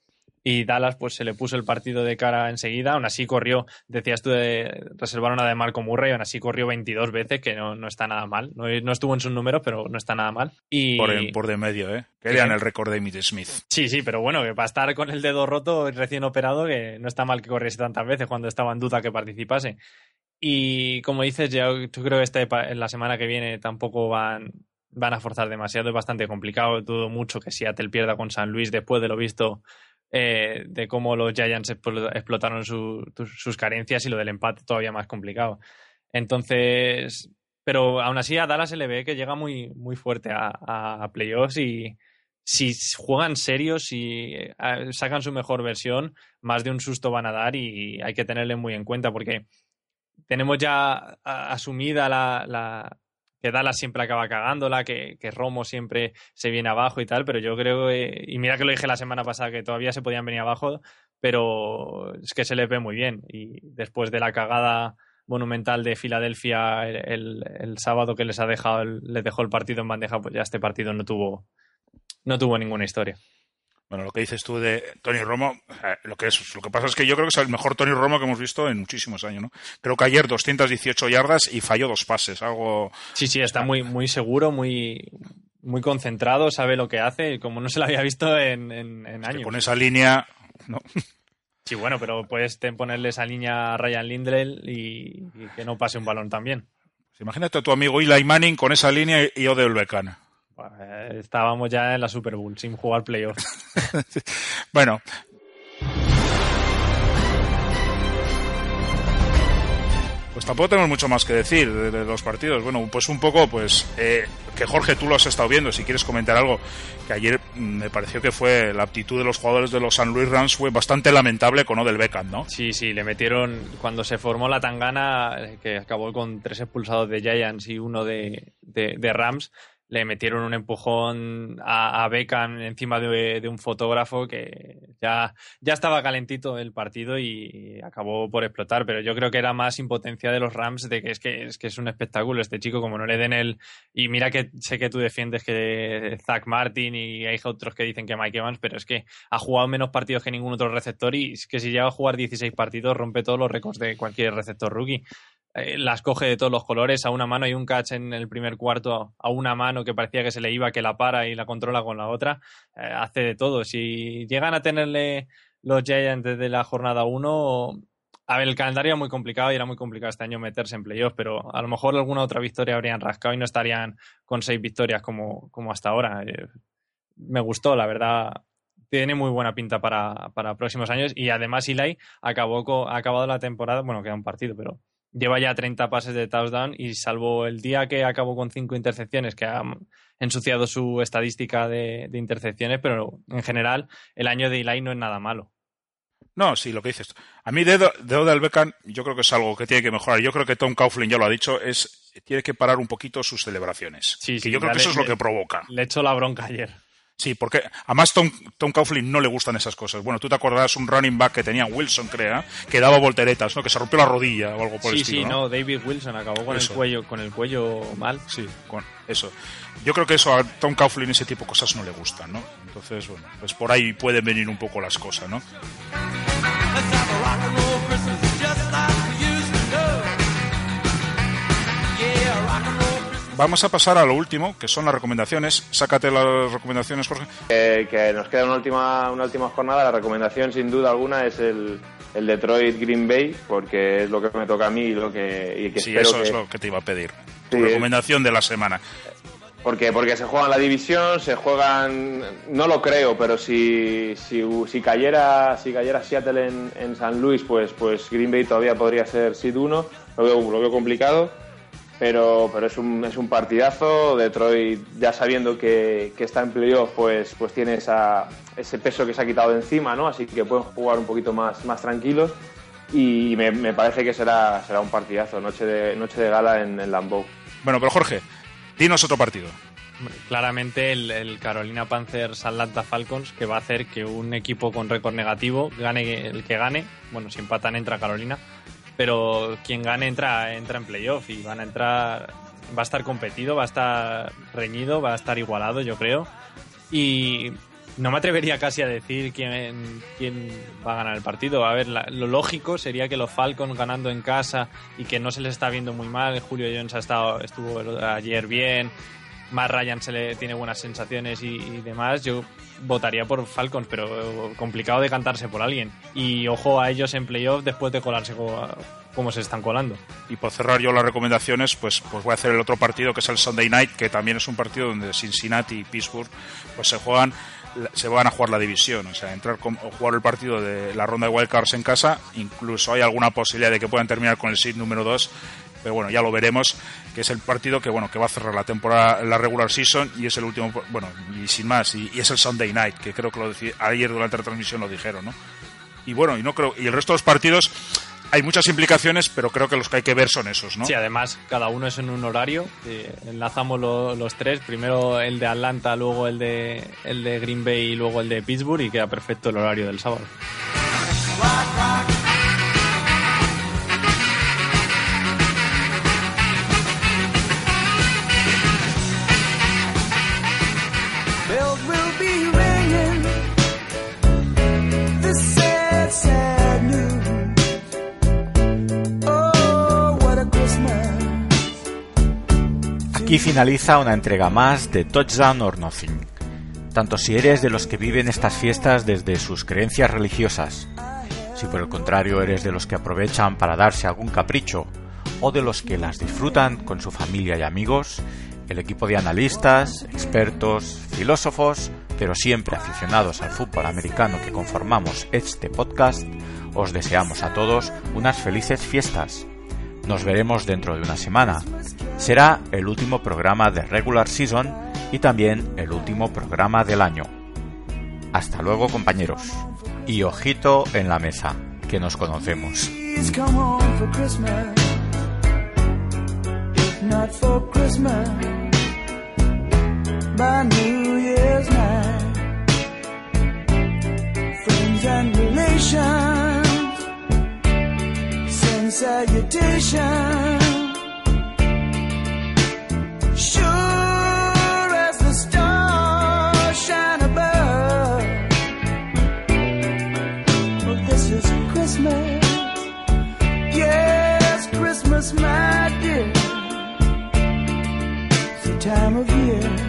Y Dallas pues se le puso el partido de cara enseguida, aún así corrió, decías tú de reservar una de Marco Murray, aún así corrió 22 veces, que no, no está nada mal, no, no, estuvo en sus números, pero no está nada mal. Y... Por, por de medio, ¿eh? Querían el récord de Emmitt Smith. Sí, sí, pero bueno, que para estar con el dedo roto recién operado, que no está mal que corriese tantas veces cuando estaba en duda que participase. Y como dices, yo, yo creo que este, en la semana que viene tampoco van, van a forzar demasiado, es bastante complicado, dudo mucho que Seattle pierda con San Luis después de lo visto eh, de cómo los Giants explotaron su, sus carencias y lo del empate todavía más complicado. Entonces, pero aún así a Dallas se le ve que llega muy, muy fuerte a, playoffs y si juegan serios y eh, sacan su mejor versión, más de un susto van a dar y hay que tenerle muy en cuenta porque tenemos ya asumida la que Dallas siempre acaba cagándola, que, que, Romo siempre se viene abajo y tal, pero yo creo, eh, y mira que lo dije la semana pasada, que todavía se podían venir abajo, pero es que se les ve muy bien. Y después de la cagada monumental de Filadelfia el, el, sábado que les ha dejado, les dejó el partido en bandeja, pues ya este partido no tuvo, no tuvo ninguna historia. Bueno, lo que dices tú de Tony Romo, lo que es, lo que pasa es que yo creo que es el mejor Tony Romo que hemos visto en muchísimos años, ¿no? Creo que ayer 218 yardas y falló dos pases, algo. Sí, sí, está muy, muy seguro, muy, muy concentrado, sabe lo que hace, como no se lo había visto en, en, en años. Con esa línea, no. Sí, bueno, pero puedes ponerle esa línea a Ryan Lindell y, y que no pase un balón también. Pues imagínate a tu amigo Eli Manning con esa línea y Odell Beckham. Estábamos ya en la Super Bowl sin jugar playoff. bueno. Pues tampoco tenemos mucho más que decir de, de los partidos. Bueno, pues un poco, pues eh, que Jorge, tú lo has estado viendo, si quieres comentar algo, que ayer me pareció que fue la actitud de los jugadores de los San Luis Rams fue bastante lamentable con Odell Beckham, ¿no? Sí, sí, le metieron, cuando se formó la tangana, que acabó con tres expulsados de Giants y uno de, de, de Rams, le metieron un empujón a, Beckham encima de, un fotógrafo que ya, ya estaba calentito el partido y acabó por explotar, pero yo creo que era más impotencia de los Rams de que es que es, que es un espectáculo este chico, como no le den el... Y mira que sé que tú defiendes que Zach Martin y hay otros que dicen que Mike Evans, pero es que ha jugado menos partidos que ningún otro receptor y es que si llega a jugar 16 partidos rompe todos los récords de cualquier receptor rookie. Las coge de todos los colores, a una mano hay un catch en el primer cuarto, a una mano que parecía que se le iba, que la para y la controla con la otra, eh, hace de todo. Si llegan a tenerle los Giants desde la jornada 1, a ver, el calendario era muy complicado y era muy complicado este año meterse en playoffs, pero a lo mejor alguna otra victoria habrían rascado y no estarían con seis victorias como, como hasta ahora. Eh, me gustó, la verdad. Tiene muy buena pinta para, para próximos años y además Eli acabó ha acabado la temporada, bueno, queda un partido, pero lleva ya 30 pases de touchdown y salvo el día que acabó con cinco intercepciones, que ha ensuciado su estadística de, de intercepciones, pero en general el año de Eli no es nada malo. No, sí, lo que dices. A mí de, de Odell Beckham yo creo que es algo que tiene que mejorar. Yo creo que Tom Coughlin ya lo ha dicho, es tiene que parar un poquito sus celebraciones. Sí, que sí, yo creo que eso es lo que provoca. Le echó la bronca ayer. Sí, porque además Tom, Tom Coughlin no le gustan esas cosas. Bueno, tú te acordarás un running back que tenía Wilson, crea, que daba volteretas, ¿no? Que se rompió la rodilla o algo por sí, el estilo. Sí, ¿no? no, David Wilson acabó con Eso. el cuello, con el cuello mal. Sí, con eso. Yo creo que eso a Tom Coughlin ese tipo de cosas no le gustan, ¿no? Entonces, bueno, pues por ahí pueden venir un poco las cosas, ¿no? Vamos a pasar a lo último, que son las recomendaciones. Sácate las recomendaciones, Jorge. Eh, que nos queda una última, una última jornada. La recomendación, sin duda alguna, es el, el Detroit Green Bay, porque es lo que me toca a mí y lo que, y que Sí, espero eso que, es lo que te iba a pedir. Tu Sí. recomendación de la semana. Porque, porque se juegan la división, se juegan, no lo creo, pero si, si, si cayera si cayera Seattle en, en San Luis, pues, pues Green Bay todavía podría ser Seed 1, lo veo, lo veo complicado, pero, pero es, un, es un partidazo, Detroit ya sabiendo que, que está en playoff, pues, pues tiene esa, ese peso que se ha quitado de encima, ¿no? así que pueden jugar un poquito más, más tranquilos y me, me parece que será, será un partidazo, noche de, noche de gala en, en Lambeau. Bueno, pero Jorge, dinos otro partido. Claramente el, el Carolina Panthers Atlanta Falcons, que va a hacer que un equipo con récord negativo gane el que gane. Bueno, si empatan entra Carolina, pero quien gane entra, entra en playoff y van a entrar. Va a estar competido, va a estar reñido, va a estar igualado, yo creo. Y no me atrevería casi a decir quién, quién va a ganar el partido. A ver, la- lo lógico sería que los Falcons ganando en casa y que no se les está viendo muy mal. Julio Jones ha estado, estuvo ayer bien. Más Ryan se le tiene buenas sensaciones y, demás. Yo votaría por Falcons, pero complicado de cantarse por alguien. Y ojo a ellos en playoff después de colarse co- como se están colando. Y por cerrar yo las recomendaciones, pues, pues voy a hacer el otro partido que es el Sunday Night, que también es un partido donde Cincinnati y Pittsburgh pues se juegan se van a jugar la división, o sea, entrar con, o jugar el partido de la ronda de wildcards en casa, incluso hay alguna posibilidad de que puedan terminar con el seed número 2, pero bueno, ya lo veremos, que es el partido que bueno, que va a cerrar la temporada, la regular season y es el último, bueno, y sin más, y, y es el Sunday Night, que creo que lo ayer durante la transmisión lo dijeron, ¿no? Y bueno, y no creo, y el resto de los partidos hay muchas implicaciones, pero creo que los que hay que ver son esos, ¿no? Sí, además cada uno es en un horario. eh, enlazamos lo- los tres. Primero el de Atlanta, luego el de, el de Green Bay y luego el de Pittsburgh y queda perfecto el horario del sábado. Aquí finaliza una entrega más de Touchdown or Nothing. Tanto si eres de los que viven estas fiestas desde sus creencias religiosas, si por el contrario eres de los que aprovechan para darse algún capricho, o de los que las disfrutan con su familia y amigos, el equipo de analistas, expertos, filósofos, pero siempre aficionados al fútbol americano que conformamos este podcast, os deseamos a todos unas felices fiestas. Nos veremos dentro de una semana. Será el último programa de regular season y también el último programa del año. Hasta luego compañeros. Y ojito en la mesa, que nos conocemos. Send salutations. Sure as the stars shine above. This is Christmas. Yes, Christmas, my dear. It's the time of year